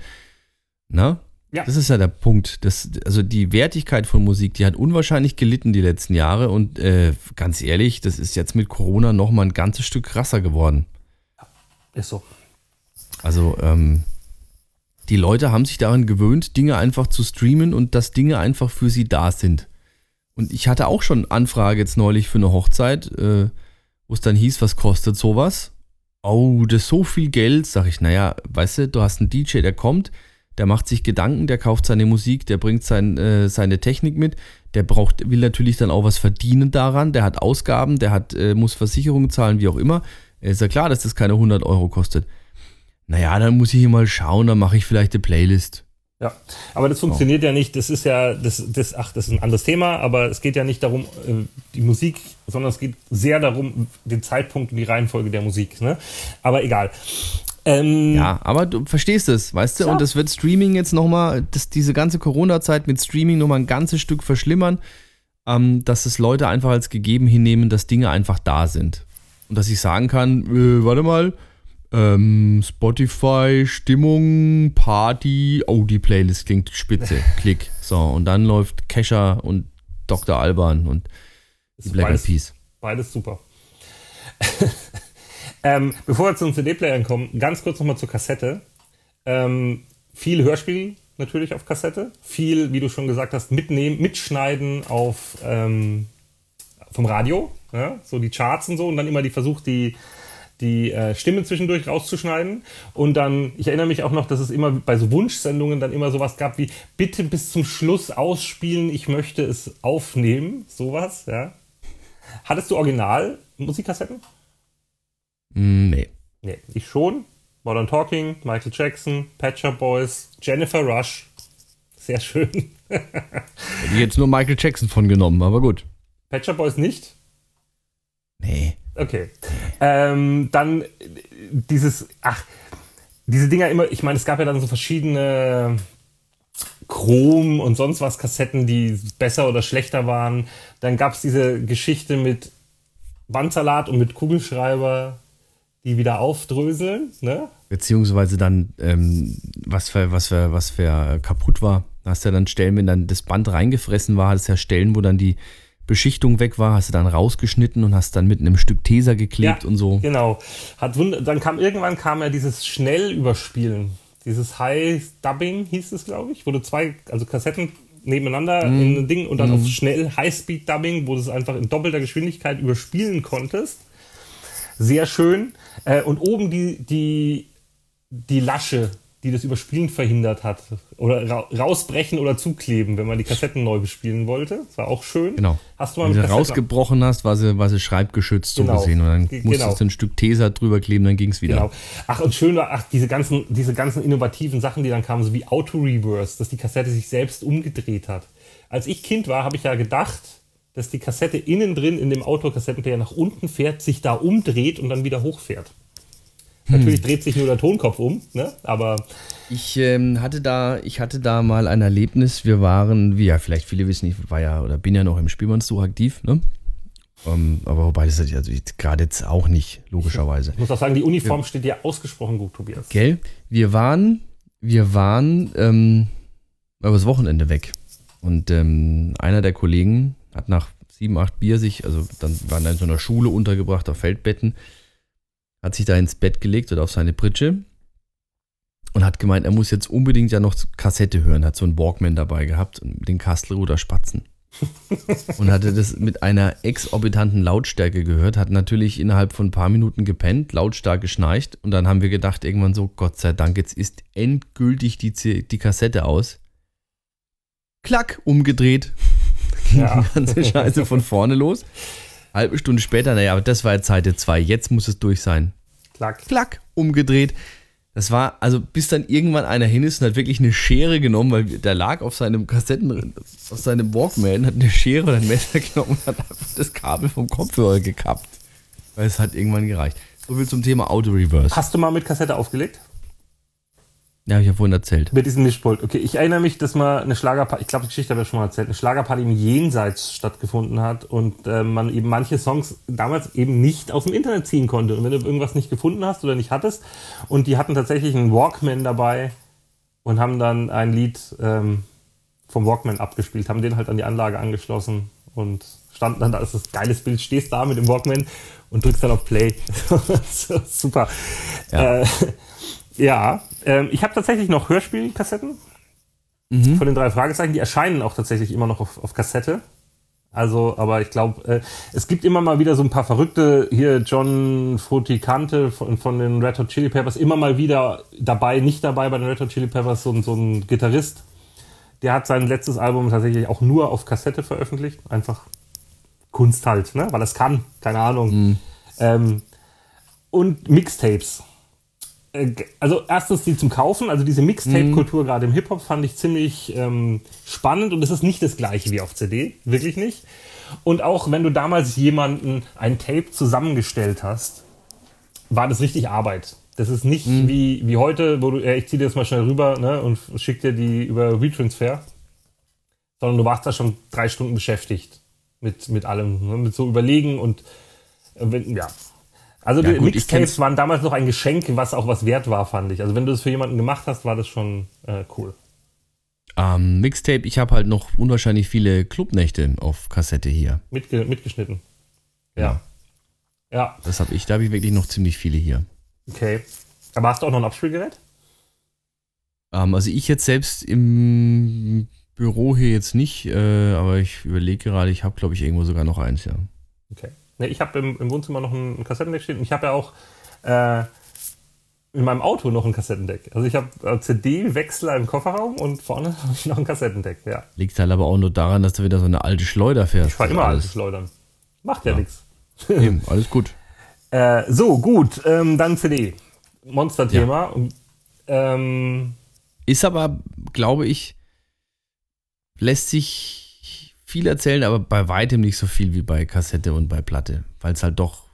Na? Ja. Das ist ja der Punkt. Das, also die Wertigkeit von Musik, die hat unwahrscheinlich gelitten die letzten Jahre und äh, ganz ehrlich, das ist jetzt mit Corona nochmal ein ganzes Stück krasser geworden. Ist so. Also ähm, die Leute haben sich daran gewöhnt, Dinge einfach zu streamen und dass Dinge einfach für sie da sind. Und ich hatte auch schon Anfrage jetzt neulich für eine Hochzeit, äh, wo es dann hieß, was kostet sowas? Oh, das ist so viel Geld. Sag ich, naja, weißt du, du hast einen DJ, der kommt, der macht sich Gedanken, der kauft seine Musik, der bringt sein, äh, seine Technik mit, der braucht, will natürlich dann auch was verdienen daran, der hat Ausgaben, der hat, äh, muss Versicherungen zahlen, wie auch immer. Ist ja klar, dass das keine 100 Euro kostet. Naja, dann muss ich hier mal schauen, dann mache ich vielleicht eine Playlist. Ja, aber das funktioniert oh. ja nicht. Das ist ja, das, das, ach, das ist ein anderes Thema, aber es geht ja nicht darum, äh, die Musik, sondern es geht sehr darum, den Zeitpunkt und die Reihenfolge der Musik. Ne? Aber egal. Ähm, ja, aber du verstehst es, weißt du? Ja. Und das wird Streaming jetzt nochmal, diese ganze Corona-Zeit mit Streaming nochmal ein ganzes Stück verschlimmern, ähm, dass es Leute einfach als gegeben hinnehmen, dass Dinge einfach da sind. Und dass ich sagen kann, äh, warte mal, ähm, Spotify, Stimmung, Party, oh, die Playlist klingt spitze, klick. So, und dann läuft Kesha und Dr. Alban und Black Eyed Peas. Beides super. Ähm, bevor wir zu den CD-Playern kommen, ganz kurz nochmal zur Kassette. Ähm, viel Hörspiel natürlich auf Kassette, viel, wie du schon gesagt hast, mitnehmen, mitschneiden auf ähm, vom Radio, ja? so die Charts und so und dann immer die versucht, die die äh, Stimmen zwischendurch rauszuschneiden. Und dann, ich erinnere mich auch noch, dass es immer bei so Wunschsendungen dann immer sowas gab wie, bitte bis zum Schluss ausspielen, ich möchte es aufnehmen. Sowas, ja. Hattest du Original Musikkassetten? Mm, nee. Nee, ich schon. Modern Talking, Michael Jackson, Patcher Boys, Jennifer Rush. Sehr schön. Hätte ich jetzt nur Michael Jackson von genommen, aber gut. Patcher Boys nicht? Nee. Okay. Ähm, dann dieses, ach, diese Dinger immer, ich meine, es gab ja dann so verschiedene Chrom und sonst was Kassetten, die besser oder schlechter waren. Dann gab es diese Geschichte mit Wandsalat und mit Kugelschreiber die wieder aufdröseln, ne? Beziehungsweise dann, ähm, was, für, was, für, was für kaputt war. Da hast du ja dann Stellen, wenn dann das Band reingefressen war, hast du ja Stellen, wo dann die Beschichtung weg war, hast du dann rausgeschnitten und hast dann mit einem Stück Teser geklebt ja, und so. Genau. Hat dann kam irgendwann kam ja dieses Schnellüberspielen. Dieses High Dubbing hieß es, glaube ich, wo du zwei, also Kassetten nebeneinander mm. in ein Ding und dann mm. auf schnell High-Speed Dubbing, wo du es einfach in doppelter Geschwindigkeit überspielen konntest. Sehr schön. Äh, und oben die, die, die Lasche, die das Überspielen verhindert hat. Oder ra rausbrechen oder zukleben, wenn man die Kassetten neu bespielen wollte. Das war auch schön. Genau. Hast du mal wenn du rausgebrochen hast, war sie, war sie schreibgeschützt genau. so gesehen. Und dann G musstest genau. du ein Stück Teser drüber kleben, dann ging es wieder. Genau. Ach, und schön war, ach, diese ganzen, diese ganzen innovativen Sachen, die dann kamen, so wie Auto-Reverse, dass die Kassette sich selbst umgedreht hat. Als ich Kind war, habe ich ja gedacht, dass die Kassette innen drin in dem Autokassettenplayer nach unten fährt, sich da umdreht und dann wieder hochfährt. Hm. Natürlich dreht sich nur der Tonkopf um, ne? aber. Ich ähm, hatte da, ich hatte da mal ein Erlebnis. Wir waren, wie ja vielleicht viele wissen, ich war ja oder bin ja noch im Spielmannssuch aktiv, ne? Um, ähm, aber wobei das ist also gerade jetzt auch nicht, logischerweise. Ich muss auch sagen, die Uniform wir, steht ja ausgesprochen gut, Tobias. Gell? Wir waren, wir waren ähm, übers Wochenende weg. Und ähm, einer der Kollegen hat nach sieben, acht Bier sich, also dann waren er in so einer Schule untergebracht auf Feldbetten, hat sich da ins Bett gelegt oder auf seine Pritsche und hat gemeint, er muss jetzt unbedingt ja noch Kassette hören, hat so einen Walkman dabei gehabt und den Kastelruder Spatzen. und hatte das mit einer exorbitanten Lautstärke gehört, hat natürlich innerhalb von ein paar Minuten gepennt, lautstark geschnarcht und dann haben wir gedacht irgendwann so, Gott sei Dank, jetzt ist endgültig die, die Kassette aus. Klack, umgedreht. Ja. die ganze Scheiße von vorne los. Halbe Stunde später, naja, aber das war jetzt Seite 2, jetzt muss es durch sein. Klack. Klack, umgedreht. Das war, also bis dann irgendwann einer hin ist und hat wirklich eine Schere genommen, weil der lag auf seinem Kassetten, auf seinem Walkman, hat eine Schere oder ein Messer genommen und hat einfach das Kabel vom Kopfhörer gekappt. Weil es hat irgendwann gereicht. So viel zum Thema Auto Reverse. Hast du mal mit Kassette aufgelegt? Ja, habe ich ja vorhin erzählt. Mit diesem Mischpult. Okay, ich erinnere mich, dass mal eine Schlagerparty, ich glaube, die Geschichte habe ich schon mal erzählt, eine Schlagerparty im Jenseits stattgefunden hat und äh, man eben manche Songs damals eben nicht aus dem Internet ziehen konnte. Und wenn du irgendwas nicht gefunden hast oder nicht hattest, und die hatten tatsächlich einen Walkman dabei und haben dann ein Lied ähm, vom Walkman abgespielt, haben den halt an die Anlage angeschlossen und standen dann da, ist das geiles Bild, stehst da mit dem Walkman und drückst dann auf Play. Super. Ja. Äh, ja, ähm, ich habe tatsächlich noch Hörspielkassetten mhm. von den drei Fragezeichen. Die erscheinen auch tatsächlich immer noch auf, auf Kassette. Also, aber ich glaube, äh, es gibt immer mal wieder so ein paar Verrückte, hier John Fruticante von, von den Red Hot Chili Peppers, immer mal wieder dabei, nicht dabei bei den Red Hot Chili Peppers, so, so ein Gitarrist. Der hat sein letztes Album tatsächlich auch nur auf Kassette veröffentlicht. Einfach Kunst halt, ne? Weil es kann, keine Ahnung. Mhm. Ähm, und Mixtapes. Äh, also erstens die zum Kaufen, also diese Mixtape-Kultur mhm. gerade im Hip-Hop fand ich ziemlich ähm, spannend und es ist nicht das gleiche wie auf CD, wirklich nicht. Und auch wenn du damals jemanden ein Tape zusammengestellt hast, war das richtig Arbeit. Das ist nicht mhm. wie, wie heute, wo du, äh, ich ziehe dir das mal schnell rüber ne, und schick dir die über WeTransfer, sondern du warst da schon drei Stunden beschäftigt mit, mit allem, ne, mit so Überlegen und äh, ja, also ja, die gut, Mixtapes waren damals noch ein Geschenk, was auch was wert war, fand ich. Also wenn du das für jemanden gemacht hast, war das schon äh, cool. Ähm, Mixtape, ich habe halt noch unwahrscheinlich viele Clubnächte auf Kassette hier. Mitge mitgeschnitten. Ja. Ja. ja. Das habe ich, da habe ich wirklich noch ziemlich viele hier. Okay. Aber hast du auch noch ein Abspielgerät? Ähm, also ich jetzt selbst im Büro hier jetzt nicht, äh, aber ich überlege gerade, ich habe glaube ich irgendwo sogar noch eins, ja. Okay. Ne, ich habe im, im, Wohnzimmer noch ein, ein Kassettendeck stehen. Und ich habe ja auch äh, in meinem Auto noch ein Kassettendeck. Also ich habe äh, CD-Wechsler im Kofferraum und vorne habe ich noch ein Kassettendeck. Ja. Liegt halt aber auch nur daran, dass du wieder so eine alte Schleuder fährst. Ich fahre immer alte Schleudern. Macht ja, ja. nichts. Eben, alles gut. Äh, so, gut. Ähm, dann CD. Monster-Thema. Ja. Ähm, Ist aber, glaube ich, lässt sich viel erzählen, aber bei weitem nicht so viel wie bei Kassette und bei Platte, weil es halt doch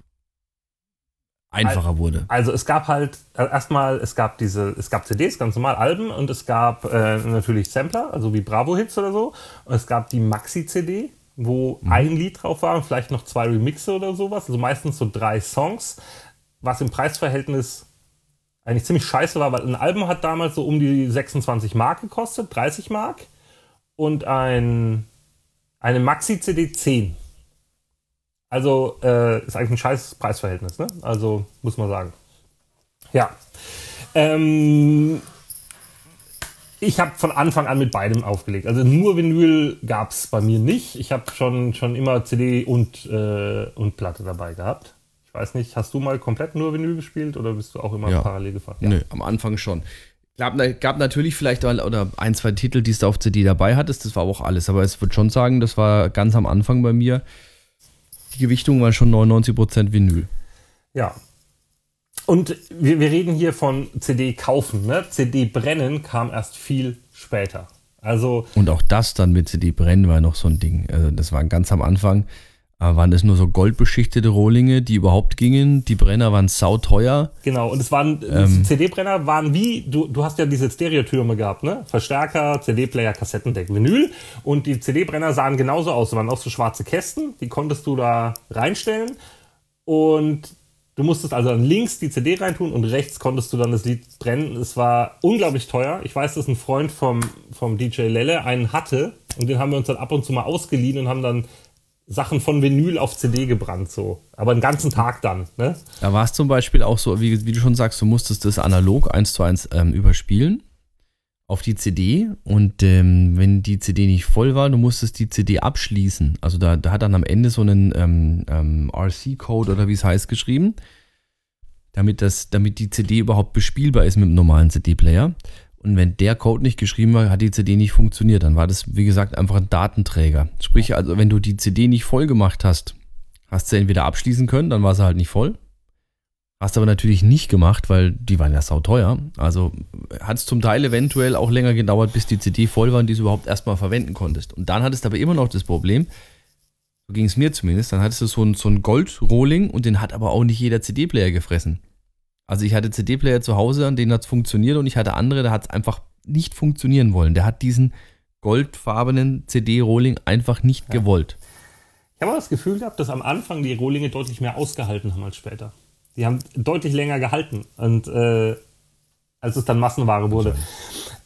einfacher also, wurde. Also es gab halt äh, erstmal, es gab diese, es gab CDs, ganz normal Alben und es gab äh, natürlich Sampler, also wie Bravo Hits oder so. Und es gab die Maxi-CD, wo mhm. ein Lied drauf war und vielleicht noch zwei Remixe oder sowas. Also meistens so drei Songs, was im Preisverhältnis eigentlich ziemlich scheiße war, weil ein Album hat damals so um die 26 Mark gekostet, 30 Mark. Und ein eine Maxi-CD 10. Also äh, ist eigentlich ein scheiß Preisverhältnis, ne? Also muss man sagen. Ja. Ähm, ich habe von Anfang an mit beidem aufgelegt. Also nur Vinyl gab es bei mir nicht. Ich habe schon, schon immer CD und, äh, und Platte dabei gehabt. Ich weiß nicht, hast du mal komplett nur Vinyl gespielt oder bist du auch immer ja. parallel gefahren? Ja. Nö, am Anfang schon. Gab, gab natürlich vielleicht oder ein, zwei Titel, die du auf CD dabei hattest, das war auch alles. Aber es würde schon sagen, das war ganz am Anfang bei mir. Die Gewichtung war schon 99% Vinyl. Ja. Und wir, wir reden hier von CD kaufen. Ne? CD brennen kam erst viel später. Also und auch das dann mit CD brennen war noch so ein Ding. Also das war ganz am Anfang. Aber waren das nur so goldbeschichtete Rohlinge, die überhaupt gingen? Die Brenner waren sauteuer. Genau, und es waren, ähm, CD-Brenner waren wie, du, du hast ja diese Stereotürme gehabt, ne? Verstärker, CD-Player, Kassettendeck, Vinyl. Und die CD-Brenner sahen genauso aus. Das waren auch so schwarze Kästen, die konntest du da reinstellen. Und du musstest also dann links die CD reintun und rechts konntest du dann das Lied brennen. Es war unglaublich teuer. Ich weiß, dass ein Freund vom, vom DJ Lelle einen hatte. Und den haben wir uns dann ab und zu mal ausgeliehen und haben dann Sachen von Vinyl auf CD gebrannt, so. Aber einen ganzen Tag dann, ne? Da war es zum Beispiel auch so, wie, wie, du schon sagst, du musstest das analog eins zu eins ähm, überspielen. auf die CD und ähm, wenn die CD nicht voll war, du musstest die CD abschließen. Also da, da hat dann am Ende so einen ähm, ähm, RC-Code oder wie es heißt geschrieben, damit, das, damit die CD überhaupt bespielbar ist mit dem normalen CD-Player. Und wenn der Code nicht geschrieben war, hat die CD nicht funktioniert. Dann war das, wie gesagt, einfach ein Datenträger. Sprich, also wenn du die CD nicht voll gemacht hast, hast du entweder abschließen können, dann war sie halt nicht voll. Hast aber natürlich nicht gemacht, weil die waren ja sauteuer. Also hat es zum Teil eventuell auch länger gedauert, bis die CD voll war und die du überhaupt erstmal verwenden konntest. Und dann hattest du aber immer noch das Problem, so ging es mir zumindest, dann hattest du so ein, so ein Gold-Rolling und den hat aber auch nicht jeder CD-Player gefressen. Also ich hatte CD-Player zu Hause, an denen hat es funktioniert und ich hatte andere, da hat es einfach nicht funktionieren wollen. Der hat diesen goldfarbenen CD-Rolling einfach nicht ja. gewollt. Ich habe das Gefühl gehabt, dass am Anfang die Rohlinge deutlich mehr ausgehalten haben als später. Die haben deutlich länger gehalten und äh, als es dann Massenware wurde.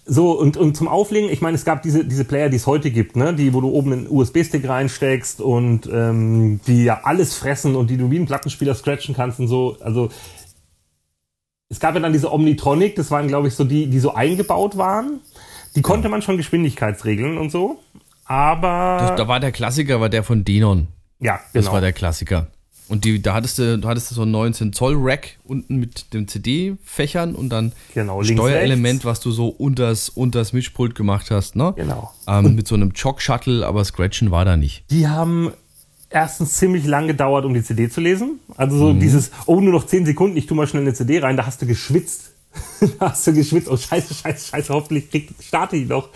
So, und, und zum Auflegen, ich meine, es gab diese, diese Player, die es heute gibt, ne? die, wo du oben einen USB-Stick reinsteckst und ähm, die ja alles fressen und die du wie ein Plattenspieler scratchen kannst und so. Also es gab ja dann diese Omnitronic, das waren, glaube ich, so die, die so eingebaut waren. Die konnte man schon Geschwindigkeitsregeln und so. Aber. Das, da war der Klassiker, war der von Denon. Ja, genau. Das war der Klassiker. Und die, da hattest du, du hattest so ein 19 Zoll Rack unten mit dem CD-Fächern und dann genau, Steuerelement, was du so unters, unters Mischpult gemacht hast, ne? Genau. Ähm, mit so einem Chock-Shuttle, aber Scratchen war da nicht. Die haben erstens ziemlich lang gedauert, um die CD zu lesen. Also so mhm. dieses, oh, nur noch 10 Sekunden, ich tu mal schnell eine CD rein, da hast du geschwitzt. da hast du geschwitzt, oh scheiße, scheiße, scheiße, hoffentlich krieg, starte ich noch.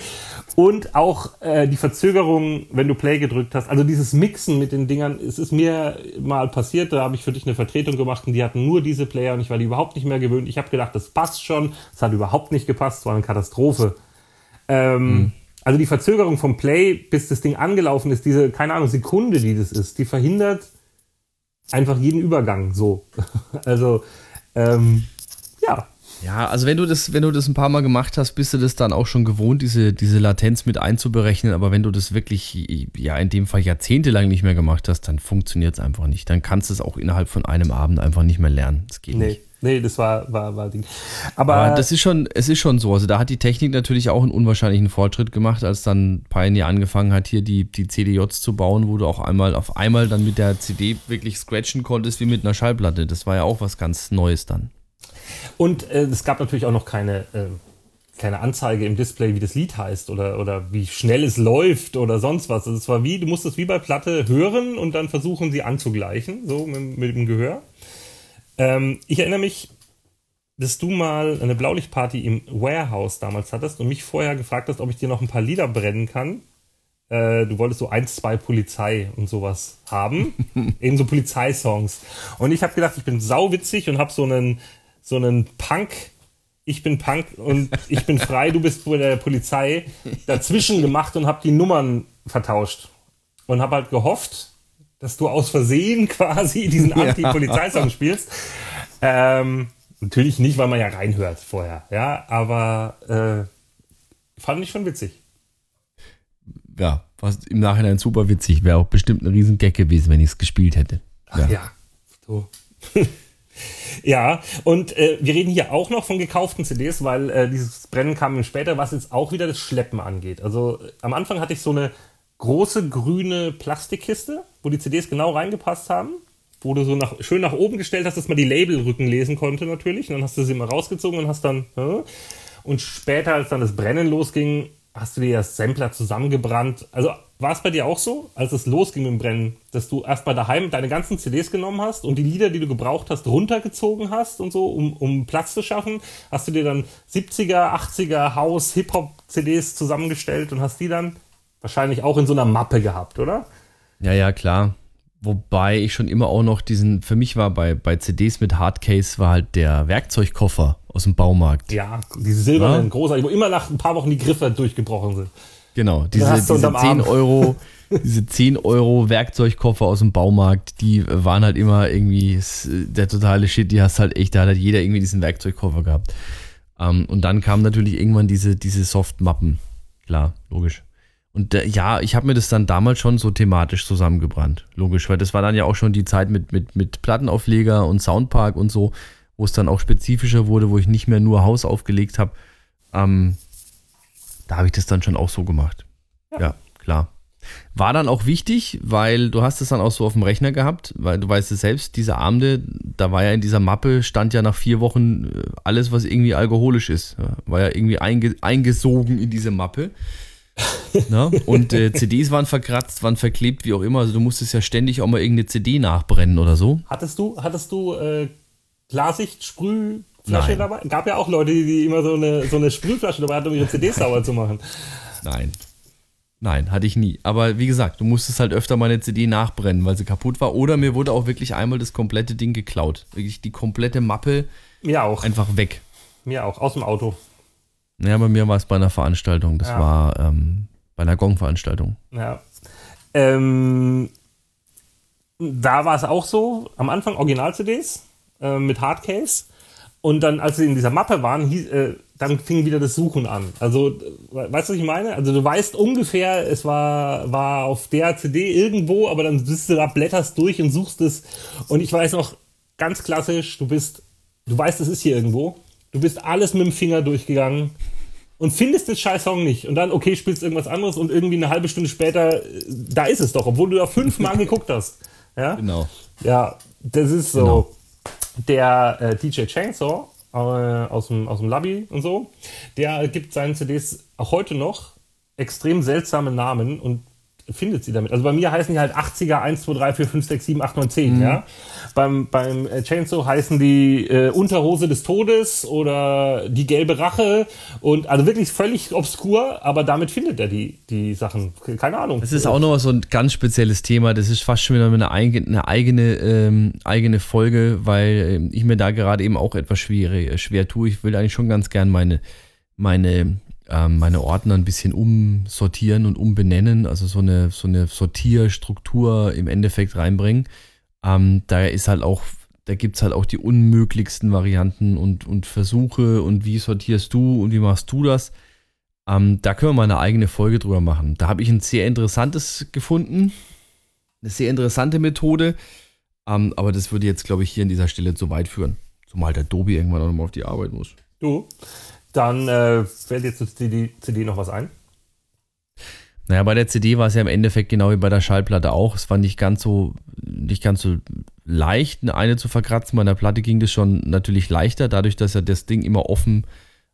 Und auch äh, die Verzögerung, wenn du Play gedrückt hast, also dieses Mixen mit den Dingern, es ist mir mal passiert, da habe ich für dich eine Vertretung gemacht und die hatten nur diese Player und ich war die überhaupt nicht mehr gewöhnt. Ich habe gedacht, das passt schon, es hat überhaupt nicht gepasst, es war eine Katastrophe. Ähm, mhm. Also die Verzögerung vom Play, bis das Ding angelaufen ist, diese, keine Ahnung, Sekunde, die das ist, die verhindert einfach jeden Übergang so. also, ähm, ja. Ja, also wenn du das, wenn du das ein paar Mal gemacht hast, bist du das dann auch schon gewohnt, diese, diese Latenz mit einzuberechnen. Aber wenn du das wirklich, ja, in dem Fall jahrzehntelang nicht mehr gemacht hast, dann funktioniert es einfach nicht. Dann kannst du es auch innerhalb von einem Abend einfach nicht mehr lernen. Das geht nee. nicht. Nee, das war, war, war Ding. Aber, Aber, das ist schon, es ist schon so. Also da hat die Technik natürlich auch einen unwahrscheinlichen Fortschritt gemacht, als dann Pioneer angefangen hat, hier die, die CDJs zu bauen, wo du auch einmal auf einmal dann mit der CD wirklich scratchen konntest, wie mit einer Schallplatte. Das war ja auch was ganz Neues dann. Und äh, es gab natürlich auch noch keine, äh, keine Anzeige im Display, wie das Lied heißt oder, oder wie schnell es läuft oder sonst was. Also es war wie, du musstest wie bei Platte hören und dann versuchen, sie anzugleichen, so mit, mit dem Gehör. Ähm, ich erinnere mich, dass du mal eine Blaulichtparty im Warehouse damals hattest und mich vorher gefragt hast, ob ich dir noch ein paar Lieder brennen kann. Äh, du wolltest so ein, zwei Polizei und sowas haben. Eben so Polizeisongs. Und ich habe gedacht, ich bin sauwitzig und habe so einen, so einen Punk, ich bin Punk und ich bin frei, du bist bei der Polizei dazwischen gemacht und habe die Nummern vertauscht. Und habe halt gehofft, dass du aus Versehen quasi diesen Anti-Polizeisong spielst. Ähm, natürlich nicht, weil man ja reinhört vorher, ja, aber äh, fand ich schon witzig. Ja, was im Nachhinein super witzig. Wäre auch bestimmt ein riesen Gag gewesen, wenn ich es gespielt hätte. Ja. Ach ja, so. ja, und äh, wir reden hier auch noch von gekauften CDs, weil äh, dieses Brennen kam später, was jetzt auch wieder das Schleppen angeht. Also äh, am Anfang hatte ich so eine große grüne Plastikkiste, wo die CDs genau reingepasst haben, wo du so nach, schön nach oben gestellt hast, dass man die Labelrücken lesen konnte natürlich. Und dann hast du sie immer rausgezogen und hast dann. Und später, als dann das Brennen losging, hast du dir das Sampler zusammengebrannt. Also war es bei dir auch so, als es losging mit dem Brennen, dass du erst mal daheim deine ganzen CDs genommen hast und die Lieder, die du gebraucht hast, runtergezogen hast und so, um, um Platz zu schaffen? Hast du dir dann 70er, 80er House, Hip-Hop-CDs zusammengestellt und hast die dann wahrscheinlich auch in so einer Mappe gehabt, oder? Ja, ja, klar. Wobei ich schon immer auch noch diesen, für mich war bei, bei CDs mit Hardcase war halt der Werkzeugkoffer aus dem Baumarkt. Ja, diese silbernen, ja? großartig, wo immer nach ein paar Wochen die Griffe durchgebrochen sind. Genau, diese, diese 10 Euro, diese 10 Euro Werkzeugkoffer aus dem Baumarkt, die waren halt immer irgendwie der totale Shit, die hast halt echt, da hat halt jeder irgendwie diesen Werkzeugkoffer gehabt. Um, ähm, und dann kamen natürlich irgendwann diese, diese Softmappen. Klar, logisch. Und äh, ja, ich habe mir das dann damals schon so thematisch zusammengebrannt. Logisch, weil das war dann ja auch schon die Zeit mit, mit, mit Plattenaufleger und Soundpark und so, wo es dann auch spezifischer wurde, wo ich nicht mehr nur Haus aufgelegt habe. Ähm, da habe ich das dann schon auch so gemacht. Ja. ja, klar. War dann auch wichtig, weil du hast es dann auch so auf dem Rechner gehabt, weil du weißt es selbst, diese Abende, da war ja in dieser Mappe, stand ja nach vier Wochen äh, alles, was irgendwie alkoholisch ist. War ja irgendwie einge eingesogen in diese Mappe. Ne? Und äh, CDs waren verkratzt, waren verklebt, wie auch immer. Also du musstest ja ständig auch mal irgendeine CD nachbrennen oder so. Hattest du, hattest du äh, Klarsicht, Sprühflasche Nein. dabei? Gab ja auch Leute, die immer so eine, so eine Sprühflasche dabei hatten, um ihre CDs sauber zu machen. Nein. Nein, hatte ich nie. Aber wie gesagt, du musstest halt öfter mal eine CD nachbrennen, weil sie kaputt war. Oder mir wurde auch wirklich einmal das komplette Ding geklaut. Wirklich die komplette Mappe. Mir auch. Einfach weg. Mir auch, aus dem Auto. Ja, bei mir war es bei einer Veranstaltung. Das ja. war ähm, bei einer Gong-Veranstaltung. Ja. Ähm, da war es auch so, am Anfang Original-CDs äh, mit Hardcase. Und dann, als sie in dieser Mappe waren, hieß, äh, dann fing wieder das Suchen an. Also, weißt du, was ich meine? Also, du weißt ungefähr, es war, war auf der CD irgendwo, aber dann bist du da, blätterst durch und suchst es. Und ich weiß noch, ganz klassisch, du bist, du weißt, es ist hier irgendwo. Du bist alles mit dem Finger durchgegangen und findest den scheiß Song nicht. Und dann, okay, spielst irgendwas anderes und irgendwie eine halbe Stunde später, da ist es doch, obwohl du da fünfmal geguckt hast. Ja? Genau. Ja, das ist so. Genau. Der äh, DJ Chainsaw äh, aus, dem, aus dem Lobby und so, der gibt seinen CDs auch heute noch extrem seltsame Namen und findet sie damit. Also bei mir heißen die halt 80er 1, 2, 3, 4, 5, 6, 7, 8, 9, 10, mhm. ja. Beim, beim äh, Chainsaw heißen die äh, Unterhose des Todes oder die gelbe Rache und also wirklich völlig obskur, aber damit findet er die, die Sachen. Keine Ahnung. Das ist auch noch so ein ganz spezielles Thema. Das ist fast schon wieder eine eigene, eine eigene, ähm, eigene Folge, weil ähm, ich mir da gerade eben auch etwas schwer, äh, schwer tue. Ich will eigentlich schon ganz gern meine, meine ähm, meine Ordner ein bisschen umsortieren und umbenennen, also so eine, so eine Sortierstruktur im Endeffekt reinbringen. Ähm, da ist halt auch, da gibt es halt auch die unmöglichsten Varianten und, und Versuche und wie sortierst du und wie machst du das. Ähm, da können wir mal eine eigene Folge drüber machen. Da habe ich ein sehr interessantes gefunden, eine sehr interessante Methode, ähm, aber das würde jetzt, glaube ich, hier an dieser Stelle zu weit führen. Zumal der Dobi irgendwann auch nochmal auf die Arbeit muss. Du, dann äh, fällt jetzt zur CD, CD noch was ein. Naja, bei der CD war es ja im Endeffekt genau wie bei der Schallplatte auch. Es war nicht ganz so, nicht ganz so leicht, eine zu verkratzen. Bei der Platte ging das schon natürlich leichter, dadurch, dass ja das Ding immer offen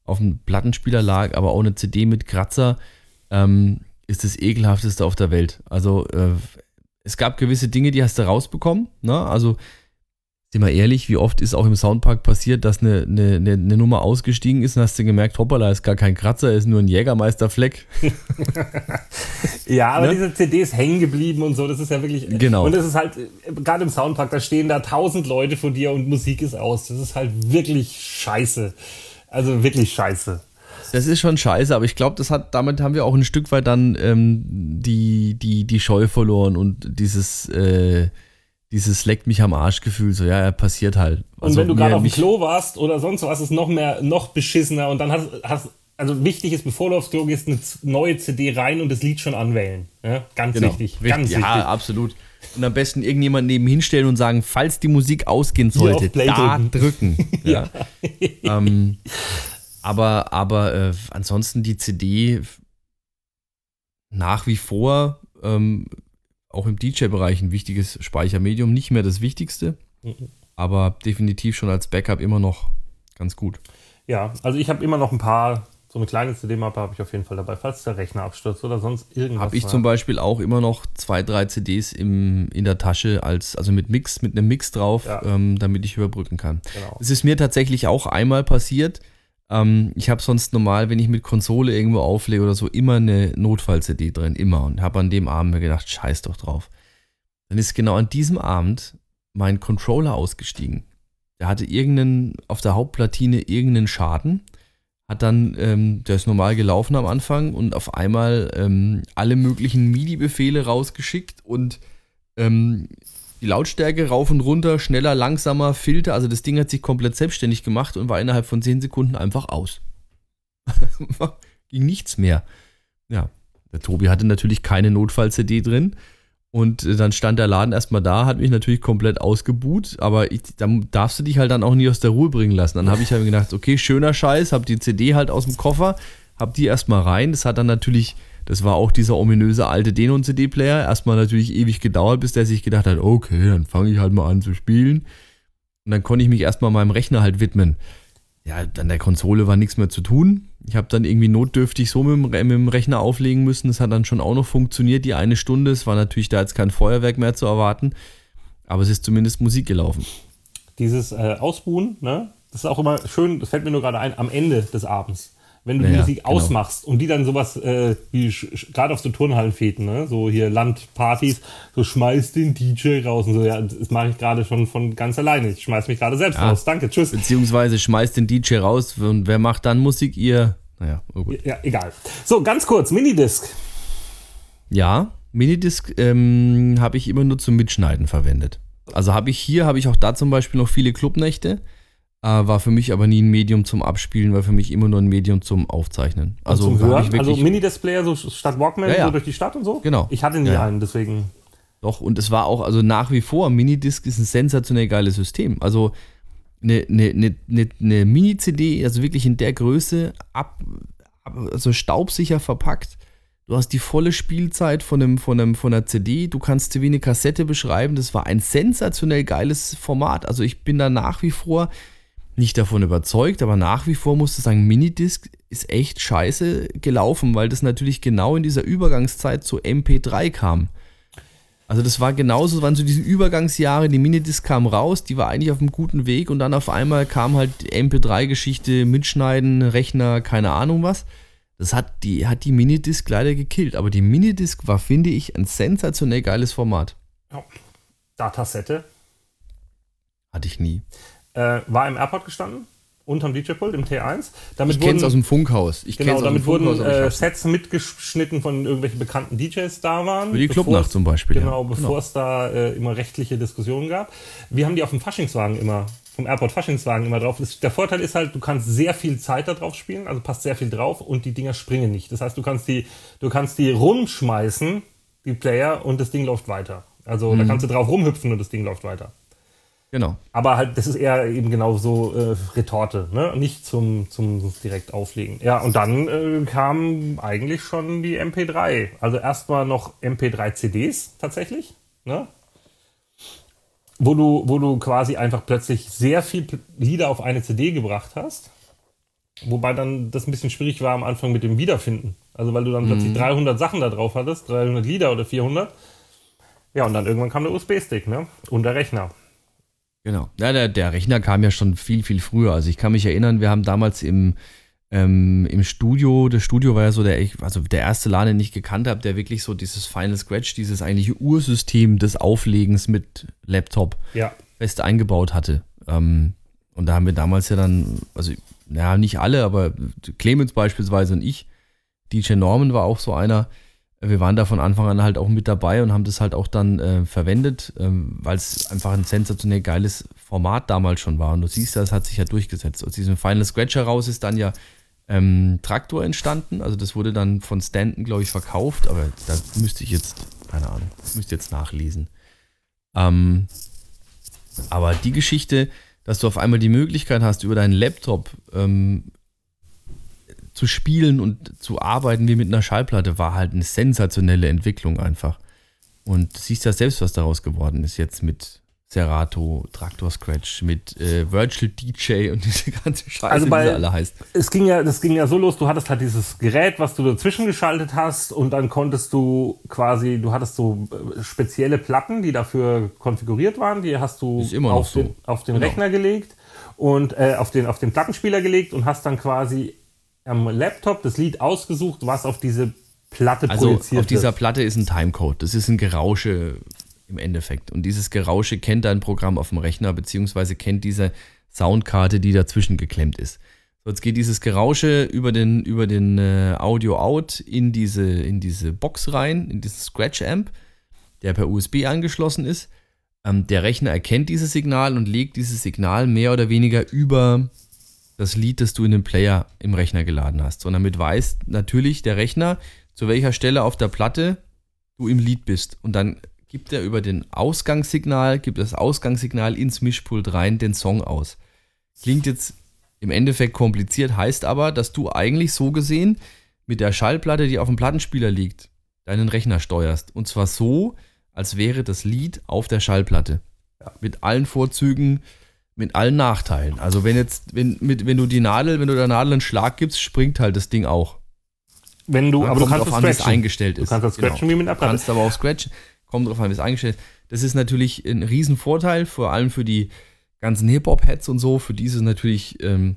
auf dem Plattenspieler lag, aber auch eine CD mit Kratzer ähm, ist das ekelhafteste auf der Welt. Also äh, es gab gewisse Dinge, die hast du rausbekommen. Ne? Also sind wir ehrlich, wie oft ist auch im Soundpark passiert, dass eine, eine, eine, Nummer ausgestiegen ist und hast du gemerkt, hoppala, ist gar kein Kratzer, ist nur ein Jägermeisterfleck. ja, aber ne? diese CD ist hängen geblieben und so, das ist ja wirklich. Genau. Und das ist halt, gerade im Soundpark, da stehen da tausend Leute vor dir und Musik ist aus. Das ist halt wirklich scheiße. Also wirklich scheiße. Das ist schon scheiße, aber ich glaube, das hat, damit haben wir auch ein Stück weit dann ähm, die, die, die Scheu verloren und dieses, äh, dieses leckt mich am Arsch Gefühl, so ja, er passiert halt. Also und wenn du gerade auf dem Klo warst oder sonst was, ist noch mehr, noch beschissener und dann hast, hast also wichtig ist, bevor du aufs Klo gehst, eine neue CD rein und das Lied schon anwählen. Ja, ganz genau. wichtig. Ganz ja, wichtig. absolut. Und am besten irgendjemand neben hinstellen und sagen, falls die Musik ausgehen sollte, da drücken. drücken. ja. ähm, aber aber äh, ansonsten die CD nach wie vor ähm, auch im DJ-Bereich ein wichtiges Speichermedium. Nicht mehr das Wichtigste, mhm. aber definitiv schon als Backup immer noch ganz gut. Ja, also ich habe immer noch ein paar, so eine kleine CD-Mappe habe ich auf jeden Fall dabei, falls der Rechner abstürzt oder sonst irgendwas. Habe ich war. zum Beispiel auch immer noch zwei, drei CDs im, in der Tasche, als, also mit Mix, mit einem Mix drauf, ja. ähm, damit ich überbrücken kann. Genau. Es ist mir tatsächlich auch einmal passiert, ähm, ich habe sonst normal, wenn ich mit Konsole irgendwo auflege oder so, immer eine Notfall-CD drin, immer. Und habe an dem Abend mir gedacht, scheiß doch drauf. Dann ist genau an diesem Abend mein Controller ausgestiegen. Der hatte irgendeinen, auf der Hauptplatine irgendeinen Schaden. Hat dann, ähm, der ist normal gelaufen am Anfang und auf einmal ähm, alle möglichen MIDI-Befehle rausgeschickt und ähm, die Lautstärke rauf und runter, schneller, langsamer, Filter. Also das Ding hat sich komplett selbstständig gemacht und war innerhalb von 10 Sekunden einfach aus. Ging nichts mehr. Ja, der Tobi hatte natürlich keine Notfall-CD drin. Und äh, dann stand der Laden erstmal da, hat mich natürlich komplett ausgebuht, aber ich, dann darfst du dich halt dann auch nie aus der Ruhe bringen lassen. Dann habe ich halt gedacht, okay, schöner Scheiß, habe die CD halt aus dem Koffer, hab die erstmal rein. Das hat dann natürlich, das war auch dieser ominöse alte Denon-CD-Player, erstmal natürlich ewig gedauert, bis der sich gedacht hat, okay, dann fange ich halt mal an zu spielen. Und dann konnte ich mich erstmal meinem Rechner halt widmen. Ja, an der Konsole war nichts mehr zu tun. Ich habe dann irgendwie notdürftig so mit dem, mit dem, Rechner auflegen müssen. Das hat dann schon auch noch funktioniert, die eine Stunde. Es war natürlich da jetzt kein Feuerwerk mehr zu erwarten. Aber es ist zumindest Musik gelaufen. Dieses äh, Ausruhen, ne? Das ist auch immer schön, das fällt mir nur gerade ein, am Ende des Abends wenn du die ja, Musik genau. ausmachst und die dann sowas äh, wie gerade auf so Turnhallenfäden, ne? so hier Landpartys, so schmeiß den DJ raus und so, ja, das mache ich gerade schon von ganz alleine. Ich schmeiß mich gerade selbst ja. raus. Danke, tschüss. Beziehungsweise schmeiß den DJ raus und wer macht dann Musik? Ihr. Naja, oh gut. Ja, egal. So, ganz kurz, Minidisc. Ja, Minidisc ähm, habe ich immer nur zum Mitschneiden verwendet. Also habe ich hier, habe ich auch da zum Beispiel noch viele Clubnächte. Äh, war für mich aber nie ein Medium zum Abspielen, war für mich immer nur ein Medium zum Aufzeichnen. Also zum Hören? Also Mini-Displayer so statt Walkman ja, ja. so durch die Stadt und so? Genau. Ich hatte nie ja. einen, deswegen. Doch, und es war auch, also nach wie vor, Minidisc ist ein sensationell geiles System. Also eine, eine, eine, eine Mini-CD, also wirklich in der Größe, ab, also staubsicher verpackt. Du hast die volle Spielzeit von, einem, von, einem, von einer CD. Du kannst sie wie eine Kassette beschreiben. Das war ein sensationell geiles Format. Also ich bin da nach wie vor, nicht davon überzeugt, aber nach wie vor musste sagen, Minidisc ist echt scheiße gelaufen, weil das natürlich genau in dieser Übergangszeit zu MP3 kam. Also das war genauso, waren so diese Übergangsjahre, die Minidisc kam raus, die war eigentlich auf einem guten Weg und dann auf einmal kam halt MP3-Geschichte, Mitschneiden, Rechner, keine Ahnung was. Das hat die, hat die Minidisc leider gekillt, aber die Minidisc war, finde ich, ein sensationell geiles Format. Ja. Datasette. Hatte ich nie äh, war im Airport gestanden, unterm DJ-Pult im T1. Damit ich kenne es aus dem Funkhaus. Ich genau, damit wurden äh, Sets mitgeschnitten von irgendwelchen bekannten DJs da waren. Für die Clubnacht zum Beispiel. Genau, ja. bevor genau. es da äh, immer rechtliche Diskussionen gab. Wir haben die auf dem Faschingswagen immer, vom Airport Faschingswagen immer drauf. Der Vorteil ist halt, du kannst sehr viel Zeit da drauf spielen, also passt sehr viel drauf und die Dinger springen nicht. Das heißt, du kannst die, du kannst die rumschmeißen, die Player, und das Ding läuft weiter. Also mhm. da kannst du drauf rumhüpfen und das Ding läuft weiter. Genau. Aber halt, das ist eher eben genau so äh, Retorte, ne? Nicht zum, zum direkt auflegen. Ja, und dann äh, kam eigentlich schon die MP3. Also erstmal noch MP3-CDs tatsächlich, ne? Wo du, wo du quasi einfach plötzlich sehr viel Lieder auf eine CD gebracht hast. Wobei dann das ein bisschen schwierig war am Anfang mit dem Wiederfinden. Also weil du dann mhm. plötzlich 300 Sachen da drauf hattest, 300 Lieder oder 400. Ja, und dann irgendwann kam der USB-Stick, ne? Und der Rechner. Genau. Ja, der, der Rechner kam ja schon viel, viel früher. Also ich kann mich erinnern, wir haben damals im, ähm, im Studio, das Studio war ja so der, also der erste Laden, den ich gekannt habe, der wirklich so dieses Final Scratch, dieses eigentliche Ursystem des Auflegens mit Laptop ja. fest eingebaut hatte. Ähm, und da haben wir damals ja dann, also ja, nicht alle, aber Clemens beispielsweise und ich, DJ Norman war auch so einer, wir waren da von Anfang an halt auch mit dabei und haben das halt auch dann äh, verwendet, ähm, weil es einfach ein sensationell geiles Format damals schon war. Und du siehst, das hat sich ja durchgesetzt. Aus diesem Final Scratch heraus ist dann ja ähm, Traktor entstanden. Also das wurde dann von Stanton, glaube ich, verkauft, aber da müsste ich jetzt, keine Ahnung, müsste jetzt nachlesen. Ähm, aber die Geschichte, dass du auf einmal die Möglichkeit hast, über deinen Laptop ähm, zu spielen und zu arbeiten wie mit einer Schallplatte war halt eine sensationelle Entwicklung einfach. Und siehst ja selbst, was daraus geworden ist jetzt mit Serato, Traktor Scratch, mit äh, Virtual DJ und diese ganze Scheiße, also bei, wie sie alle heißt. Es ging ja, das ging ja so los, du hattest halt dieses Gerät, was du dazwischen geschaltet hast und dann konntest du quasi, du hattest so äh, spezielle Platten, die dafür konfiguriert waren, die hast du auf, so. den, auf den genau. Rechner gelegt und äh, auf, den, auf den Plattenspieler gelegt und hast dann quasi am Laptop das Lied ausgesucht, was auf diese Platte also projiziert wird. Auf dieser Platte ist ein Timecode. Das ist ein Gerausche im Endeffekt. Und dieses Gerausche kennt dein Programm auf dem Rechner, beziehungsweise kennt diese Soundkarte, die dazwischen geklemmt ist. So, jetzt geht dieses Gerausche über den, über den äh, Audio-Out in diese, in diese Box rein, in diesen Scratch-Amp, der per USB angeschlossen ist. Ähm, der Rechner erkennt dieses Signal und legt dieses Signal mehr oder weniger über das Lied, das du in den Player im Rechner geladen hast. Und damit weiß natürlich der Rechner, zu welcher Stelle auf der Platte du im Lied bist. Und dann gibt er über den Ausgangssignal, gibt das Ausgangssignal ins Mischpult rein den Song aus. Klingt jetzt Im Endeffekt kompliziert heißt aber, dass du eigentlich so gesehen mit der Schallplatte, die auf dem Plattenspieler liegt, deinen Rechner steuerst. Und zwar so, als wäre das Lied auf der Schallplatte. Ja. Mit allen Vorzügen, mit allen Nachteilen. Also wenn jetzt, wenn, mit, wenn du die Nadel, wenn du der Nadel einen Schlag gibst, springt halt das Ding auch. Wenn du, Dann aber du kannst drauf an, wie es eingestellt ist. Du kannst das scratchen wie mit einer Du kannst aber auch scratchen. Kommt drauf an, wie es eingestellt ist. Das ist natürlich ein Riesenvorteil, vor allem für die ganzen Hip-Hop-Heads und so. Für die ist es natürlich ähm,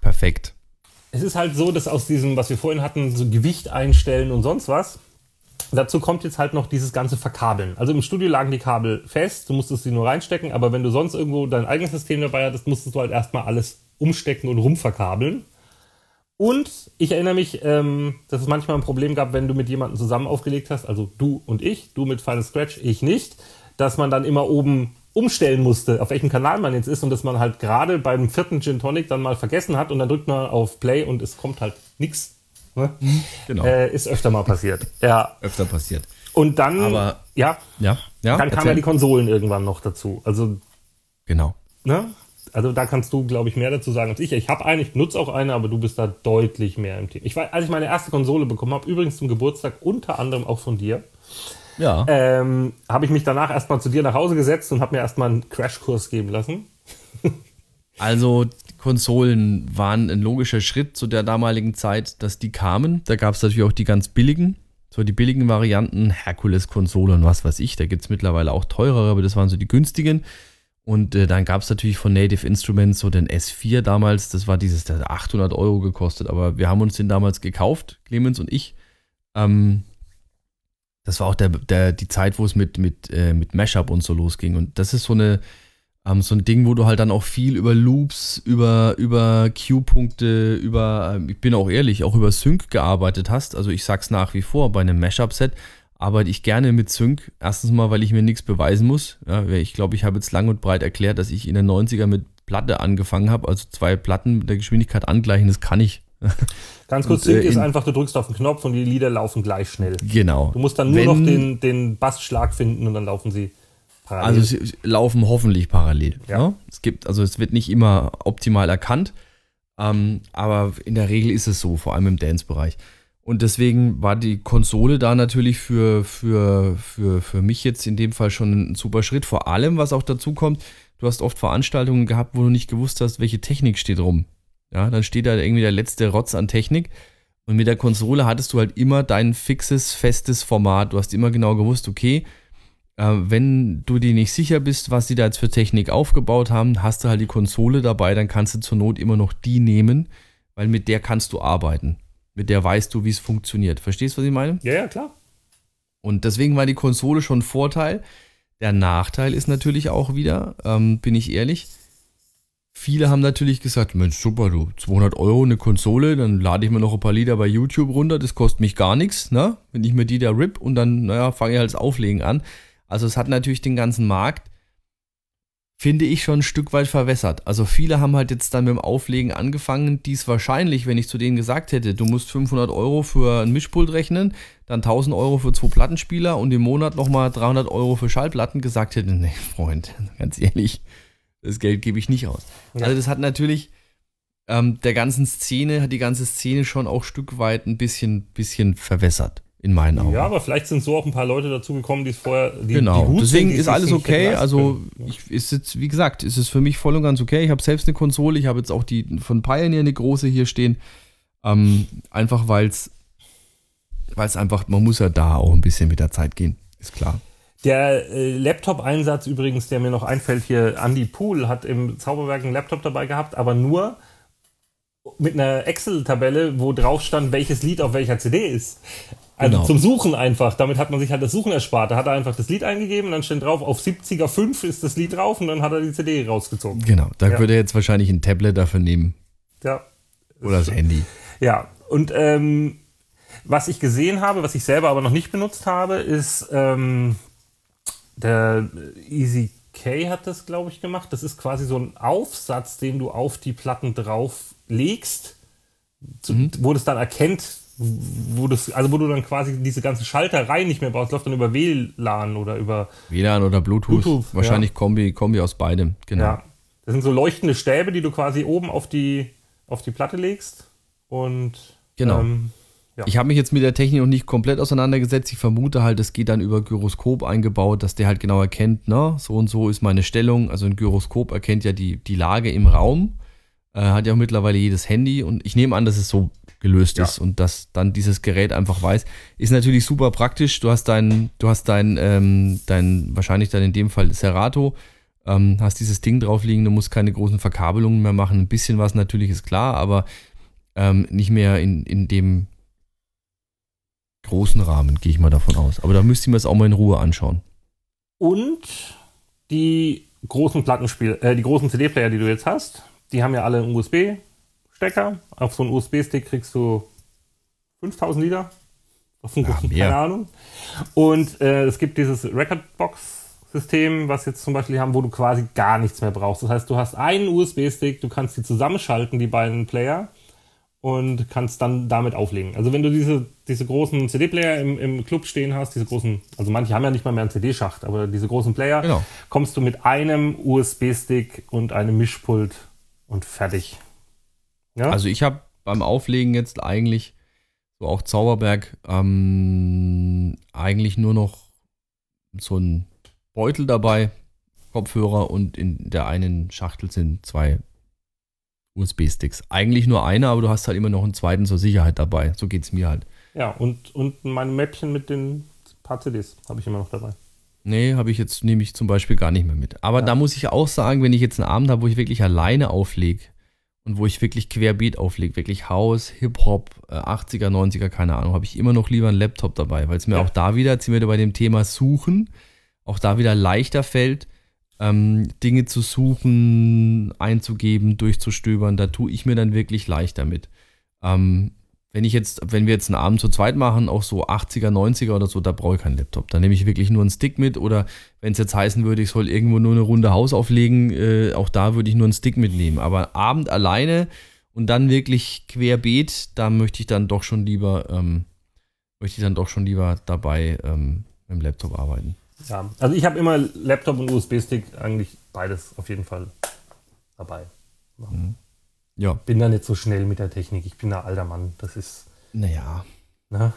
perfekt. Es ist halt so, dass aus diesem, was wir vorhin hatten, so Gewicht einstellen und sonst was, dazu kommt jetzt halt noch dieses ganze Verkabeln. Also im Studio lagen die Kabel fest, du musstest sie nur reinstecken, aber wenn du sonst irgendwo dein eigenes System dabei hattest, musstest du halt erstmal alles umstecken und rumverkabeln. Und ich erinnere mich, ähm, dass es manchmal ein Problem gab, wenn du mit jemandem zusammen aufgelegt hast, also du und ich, du mit Final Scratch, ich nicht, dass man dann immer oben umstellen musste, auf welchem Kanal man jetzt ist und dass man halt gerade beim vierten Gin Tonic dann mal vergessen hat und dann drückt man auf Play und es kommt halt nichts. Ne? Genau. Äh, ist öfter mal passiert. Ja. Öfter passiert. Und dann, Aber- ja, Ja, ja. dann kamen ja die Konsolen irgendwann noch dazu. Also, Genau. ne? Also da kannst du, glaube ich, mehr dazu sagen als ich. Ich habe eine, ich benutze auch eine, aber du bist da deutlich mehr im Thema. Ich war, als ich meine erste Konsole bekommen habe, übrigens zum Geburtstag, unter anderem auch von dir, Ja. ähm, habe ich mich danach erstmal zu dir nach Hause gesetzt und habe mir erstmal einen Crashkurs geben lassen. Also Konsolen waren ein logischer Schritt zu der damaligen Zeit, dass die kamen. Da gab es natürlich auch die ganz billigen, so die billigen Varianten, Herkules-Konsole und was weiß ich. Da gibt es mittlerweile auch teurere, aber das waren so die günstigen. Und äh, dann gab es natürlich von Native Instruments so den S4 damals, das war dieses, der hat 800 Euro gekostet, aber wir haben uns den damals gekauft, Clemens und ich. Ähm, das war auch der, der, die Zeit, wo es mit, mit, äh, mit Mashup und so losging. Und das ist so eine, ähm, so ein Ding, wo du halt dann auch viel über Loops, über, über Q-Punkte, über, ähm, ich bin auch ehrlich, auch über Sync gearbeitet hast. Also ich sag's nach wie vor, bei einem Mashup-Set arbeite ich gerne mit Sync. Erstens mal, weil ich mir nichts beweisen muss. Ja, ich glaube, ich habe jetzt lang und breit erklärt, dass ich in den 90er mit Platte angefangen habe, also zwei Platten mit der Geschwindigkeit angleichen, das kann ich. Ganz kurz, Und, äh, Sync ist in- einfach, du drückst auf den Knopf und die Lieder laufen gleich schnell. Genau. Du musst dann nur Wenn- noch den, den Bassschlag finden und dann laufen sie parallel. Also sie laufen hoffentlich parallel. Ja. Ja. Es gibt, also es wird nicht immer optimal erkannt, ähm, aber in der Regel ist es so, vor allem im Dance-Bereich. Und deswegen war die Konsole da natürlich für, für, für, für mich jetzt in dem Fall schon ein super Schritt. Vor allem, was auch dazu kommt, du hast oft Veranstaltungen gehabt, wo du nicht gewusst hast, welche Technik steht rum. Ja, dann steht da irgendwie der letzte Rotz an Technik. Und mit der Konsole hattest du halt immer dein fixes, festes Format. Du hast immer genau gewusst, okay, wenn du dir nicht sicher bist, was sie da jetzt für Technik aufgebaut haben, hast du halt die Konsole dabei, dann kannst du zur Not immer noch die nehmen, weil mit der kannst du arbeiten. Mit der weißt du, wie es funktioniert. Verstehst du, was ich meine? ja, ja, klar. Und deswegen war die Konsole schon ein Vorteil. Der Nachteil ist natürlich auch wieder, ähm, bin ich ehrlich, viele haben natürlich gesagt, Mensch, super, du, 200 Euro eine Konsole, dann lade ich mir noch ein paar Lieder bei YouTube runter, das kostet mich gar nichts, ne? Wenn ich mir die da rip und dann, naja, fange ich halt das Auflegen an. Also es hat natürlich den ganzen Markt, finde ich, schon ein Stück weit verwässert. Also viele haben halt jetzt dann mit dem Auflegen angefangen, die es wahrscheinlich, wenn ich zu denen gesagt hätte, du musst 500 Euro für ein Mischpult rechnen, dann 1000 Euro für zwei Plattenspieler und im Monat nochmal 300 Euro für Schallplatten gesagt hätte, nee, Freund, ganz ehrlich, das Geld gebe ich nicht aus. Ja. Also das hat natürlich ähm, der ganzen Szene, hat die ganze Szene schon auch Stück weit ein bisschen, bisschen verwässert, in meinen Augen. Ja, aber vielleicht sind so auch ein paar Leute dazugekommen, die es vorher, die, Genau, die deswegen sind, ist alles okay. Also, ich, ist jetzt, wie gesagt, ist es für mich voll und ganz okay. Ich habe selbst eine Konsole, ich habe jetzt auch die von Pioneer eine große hier stehen. Ähm, einfach weil es, weil es einfach, man muss ja da auch ein bisschen mit der Zeit gehen, ist klar. Der äh, Laptop-Einsatz übrigens, der mir noch einfällt hier, Andy Pool hat im Zauberwerk einen Laptop dabei gehabt, aber nur mit einer Excel-Tabelle, wo drauf stand, welches Lied auf welcher CD ist. Also Genau. zum Suchen einfach. Damit hat man sich halt das Suchen erspart. Da hat er einfach das Lied eingegeben, dann steht drauf, auf 70er 5 ist das Lied drauf und dann hat er die CD rausgezogen. Genau, da Ja. würde er jetzt wahrscheinlich ein Tablet dafür nehmen Ja. oder das Handy. Ja, und ähm, was ich gesehen habe, was ich selber aber noch nicht benutzt habe, ist ähm, der Easy K hat das, glaube ich, gemacht. Das ist quasi so ein Aufsatz, den du auf die Platten drauf legst, zu, wo das dann erkennt, wo das, also wo du dann quasi diese ganzen Schaltereien nicht mehr brauchst, läuft dann über WLAN oder über WLAN oder Bluetooth. Bluetooth, wahrscheinlich Kombi, Kombi aus beidem. Genau. Ja. das sind so leuchtende Stäbe, die du quasi oben auf die, auf die Platte legst. Und Genau. ähm, Ja. Ich habe mich jetzt mit der Technik noch nicht komplett auseinandergesetzt. Ich vermute halt, es geht dann über Gyroskop eingebaut, dass der halt genau erkennt, ne, so und so ist meine Stellung. Also ein Gyroskop erkennt ja die, die Lage im Raum. Äh, hat ja auch mittlerweile jedes Handy und ich nehme an, dass es so gelöst Ja. ist und dass dann dieses Gerät einfach weiß. Ist natürlich super praktisch. Du hast dein, du hast dein, ähm, dein, wahrscheinlich dann in dem Fall Serato, ähm, hast dieses Ding drauf liegen, du musst keine großen Verkabelungen mehr machen. Ein bisschen was natürlich ist klar, aber ähm, nicht mehr in, in dem großen Rahmen, gehe ich mal davon aus. Aber da müsste ich mir das auch mal in Ruhe anschauen. Und die großen Plattenspiel, äh, die großen CD-Player, die du jetzt hast, die haben ja alle einen USB-Stecker. Auf so einen USB-Stick kriegst du 5000 Liter. Auf einen Ja, mehr. keine Ahnung. Und äh, es gibt dieses Recordbox-System, was jetzt zum Beispiel haben, wo du quasi gar nichts mehr brauchst. Das heißt, du hast einen USB-Stick, du kannst die zusammenschalten, die beiden Player, und kannst dann damit auflegen. Also wenn du diese, diese großen CD-Player im, im Club stehen hast, diese großen, also manche haben ja nicht mal mehr einen CD-Schacht, aber diese großen Player, Genau. kommst du mit einem USB-Stick und einem Mischpult und fertig. Ja? Also ich habe beim Auflegen jetzt eigentlich, so auch Zauberberg, ähm, eigentlich nur noch so ein Beutel dabei, Kopfhörer und in der einen Schachtel sind zwei USB-Sticks. Eigentlich nur einer, aber du hast halt immer noch einen zweiten zur Sicherheit dabei. So geht es mir halt. ja, und, und mein Mäppchen mit den paar CDs habe ich immer noch dabei. Nee, habe ich jetzt, nehme ich zum Beispiel gar nicht mehr mit. Aber Ja. da muss ich auch sagen, wenn ich jetzt einen Abend habe, wo ich wirklich alleine auflege und wo ich wirklich querbeet auflege, wirklich House, Hip-Hop, äh, 80er, 90er, keine Ahnung, habe ich immer noch lieber einen Laptop dabei, weil es mir Ja. auch da wieder, jetzt sind wir bei dem Thema Suchen, auch da wieder leichter fällt, ähm, Dinge zu suchen, einzugeben, durchzustöbern. Da tue ich mir dann wirklich leichter mit. Ähm, wenn ich jetzt, wenn wir jetzt einen Abend zu zweit machen, auch so 80er, 90er oder so, da brauche ich keinen Laptop. Da nehme ich wirklich nur einen Stick mit oder wenn es jetzt heißen würde, ich soll irgendwo nur eine Runde Haus auflegen, äh, auch da würde ich nur einen Stick mitnehmen. Aber Abend alleine und dann wirklich querbeet, da möchte ich dann doch schon lieber, ähm, möchte ich dann doch schon lieber dabei ähm, mit dem Laptop arbeiten. Ja, also ich habe immer Laptop und USB-Stick, eigentlich beides auf jeden Fall dabei. Ja, Bin da nicht so schnell mit der Technik. Ich bin ein alter Mann. Das ist, naja. ne?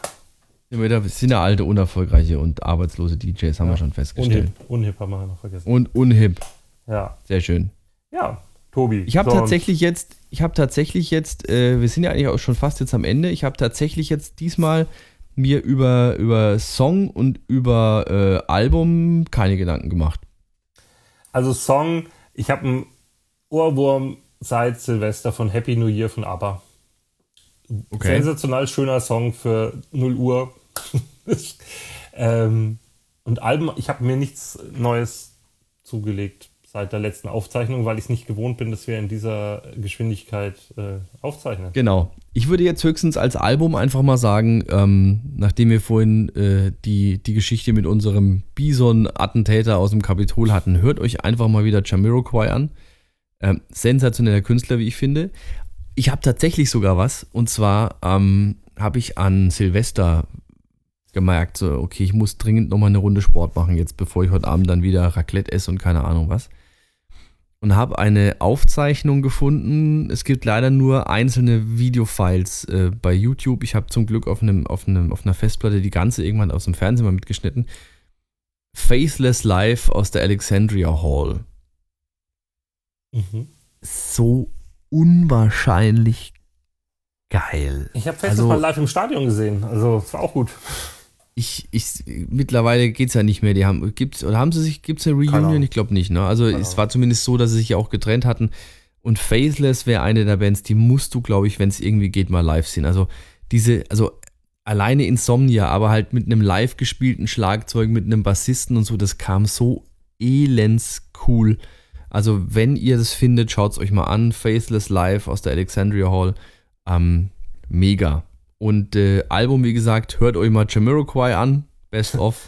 Sind wir da- sind ja alte, unerfolgreiche und arbeitslose DJs, haben wir schon festgestellt. Unhip. Unhip haben wir noch vergessen. Und unhip. Ja. Sehr schön. Ja, Tobi. Ich habe tatsächlich jetzt, ich habe tatsächlich jetzt, äh, wir sind ja eigentlich auch schon fast jetzt am Ende. Ich habe tatsächlich jetzt diesmal mir über, über Song und über äh, Album keine Gedanken gemacht. Also Song, ich habe einen Ohrwurm seit Silvester von Happy New Year von ABBA. Okay. Sensational schöner Song für 0 Uhr. ähm, und Alben, ich habe mir nichts Neues zugelegt seit der letzten Aufzeichnung, weil ich es nicht gewohnt bin, dass wir in dieser Geschwindigkeit äh, aufzeichnen. Genau. Ich würde jetzt höchstens als Album einfach mal sagen, ähm, nachdem wir vorhin äh, die, die Geschichte mit unserem Bison-Attentäter aus dem Kapitol hatten, hört euch einfach mal wieder Jamiroquai an. Ähm, sensationeller Künstler, wie ich finde. Ich habe tatsächlich sogar was, und zwar ähm, habe ich an Silvester gemerkt, so, okay, ich muss dringend nochmal eine Runde Sport machen, jetzt bevor ich heute Abend dann wieder Raclette esse und keine Ahnung was und habe eine Aufzeichnung gefunden. Es gibt leider nur einzelne Videofiles äh, bei YouTube. Ich habe zum Glück auf, einem, auf, einem, auf einer Festplatte die ganze irgendwann aus dem Fernsehen mal mitgeschnitten. Faithless Life aus der Alexandria Hall. Mhm. So unwahrscheinlich geil. Ich habe Festes Also- mal live im Stadion gesehen. Also, es war auch gut. Ich, ich, mittlerweile geht's ja nicht mehr. Die haben, gibt's, oder haben sie sich, gibt's eine Keine Reunion? Ich glaube nicht, ne? Also, Keine es war zumindest so, dass sie sich ja auch getrennt hatten. Und Faithless wäre eine der Bands, die musst du, glaube ich, wenn es irgendwie geht, mal live sehen. Also, diese, also, alleine Insomnia, aber halt mit einem live gespielten Schlagzeug, mit einem Bassisten und so, das kam so elends cool. Also, wenn ihr das findet, schaut's euch mal an. Faithless Live aus der Alexandria Hall. Ähm, mega. Und äh, Album, wie gesagt, hört euch mal Jamiroquai an. Best of.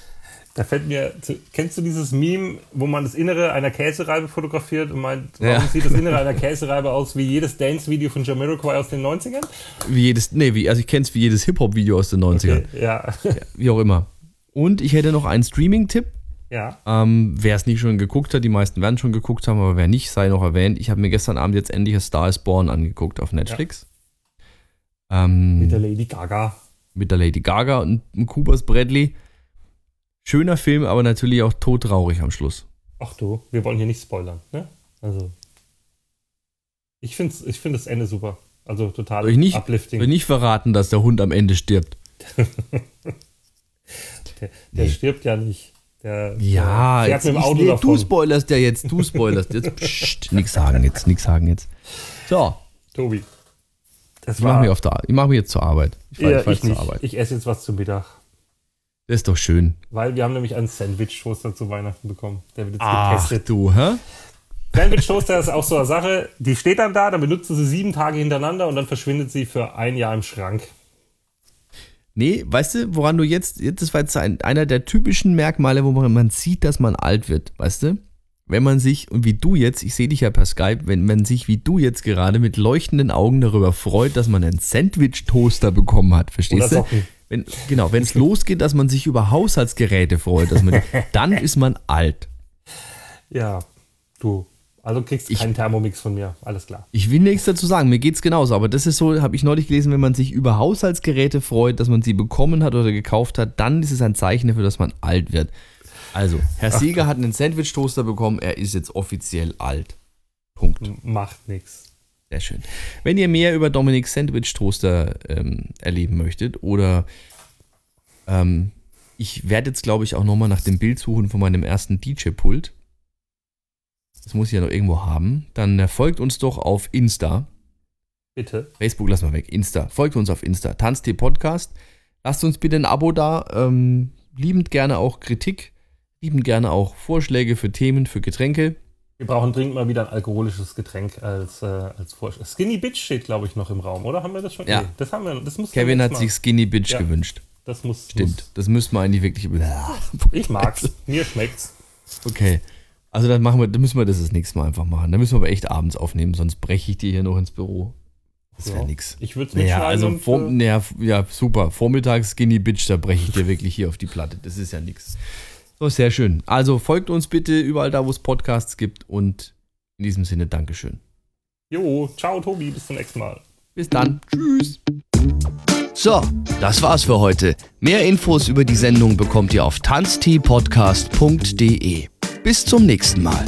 Da fällt mir, kennst du dieses Meme, wo man das Innere einer Käsereibe fotografiert und meint, warum Ja. sieht das Innere einer Käsereibe aus wie jedes Dance-Video von Jamiroquai aus den 90ern? Wie jedes, nee, wie, also ich kenne es wie jedes Hip-Hop-Video aus den 90ern. Okay, ja. Wie auch immer. Und ich hätte noch einen Streaming-Tipp. Ja. Ähm, wer es nicht schon geguckt hat, die meisten werden schon geguckt haben, aber wer nicht, sei noch erwähnt. Ich habe mir gestern Abend jetzt endlich A Star is Born angeguckt auf Netflix. Ähm, Mit der Lady Gaga. mit der Lady Gaga und Kubas Bradley. Schöner Film, aber natürlich auch todtraurig am Schluss. Ach du, wir wollen hier nicht spoilern, ne? Also. Ich finde ich find das Ende super. Also total Soll ich nicht, uplifting. soll ich nicht verraten, dass der Hund am Ende stirbt. der der stirbt ja nicht. Der, Ja, der jetzt, fährt mit dem ich, Auto nee, du spoilerst ja jetzt, du spoilerst jetzt. Psst, nix sagen jetzt, nix sagen jetzt. So, Tobi. Das ich mache mich, auf der, ich mach mich jetzt zur Arbeit. Ich fahr, ja, ich ich jetzt zur. Arbeit. Ich esse jetzt was zum Mittag. Das ist doch schön. Weil wir haben nämlich einen Sandwich-Toaster zu Weihnachten bekommen. Der wird jetzt Ach getestet. du, hä? Sandwich-Toaster ist auch so eine Sache, die steht dann da, dann benutzt du sie sieben Tage hintereinander und dann verschwindet sie für ein Jahr im Schrank. Nee, weißt du, woran du jetzt, jetzt das war jetzt ein, einer der typischen Merkmale, wo man, man sieht, dass man alt wird, weißt du? Wenn man sich, und wie du jetzt, ich sehe dich ja per Skype, wenn man sich wie du jetzt gerade mit leuchtenden Augen darüber freut, dass man einen Sandwich-Toaster bekommen hat, Oder verstehst du? Socken. Wenn, genau, wenn es losgeht, dass man sich über Haushaltsgeräte freut, dass man, dann ist man alt. Ja, du. Also kriegst Ich- keinen Thermomix von mir. Alles klar. Ich will nichts dazu sagen, mir geht's genauso, aber das ist so, habe ich neulich gelesen, wenn man sich über Haushaltsgeräte freut, dass man sie bekommen hat oder gekauft hat, dann ist es ein Zeichen dafür, dass man alt wird. Also, Herr Sieger hat einen Sandwich-Toaster bekommen, er ist jetzt offiziell alt. Punkt. Macht nix. Sehr schön. Wenn ihr mehr über Dominiks Sandwich-Toaster ähm, erleben möchtet oder ähm, ich werde jetzt, glaube ich, auch nochmal nach dem Bild suchen von meinem ersten DJ-Pult. Das muss ich ja noch irgendwo haben. Dann äh, folgt uns doch auf Insta. Bitte. Facebook lassen wir weg. Insta. Folgt uns auf Insta. Tanztee Podcast. Lasst uns bitte ein Abo da. Ähm, liebend gerne auch Kritik. Liebend gerne auch Vorschläge für Themen, für Getränke. Wir brauchen dringend mal wieder ein alkoholisches Getränk als, äh, als Vorschlag. Skinny Bitch steht, glaube ich, noch im Raum, oder? Haben wir das schon? Ja. Nee, das haben wir. Das muss Kevin hat mal. sich Skinny Bitch Ja. gewünscht. Das muss. Stimmt. Das müssten wir eigentlich wirklich. Muss. Ich mag's. Mir schmeckt's. Okay. Also dann machen wir, dann müssen wir das das nächste Mal einfach machen. Dann müssen wir aber echt abends aufnehmen, sonst breche ich dir hier noch ins Büro. Das wäre Ja. nix. Ich würde es Naja, also und, vor, äh, naja, ja, super. Vormittags Skinny Bitch, da breche ich dir wirklich hier auf die Platte. Das ist ja nix. So, sehr schön. Also folgt uns bitte überall da, wo es Podcasts gibt und in diesem Sinne Dankeschön. Jo, ciao Tobi, bis zum nächsten Mal. Bis dann. Tschüss. So, das war's für heute. Mehr Infos über die Sendung bekommt ihr auf tanzteepodcast.de. Bis zum nächsten Mal.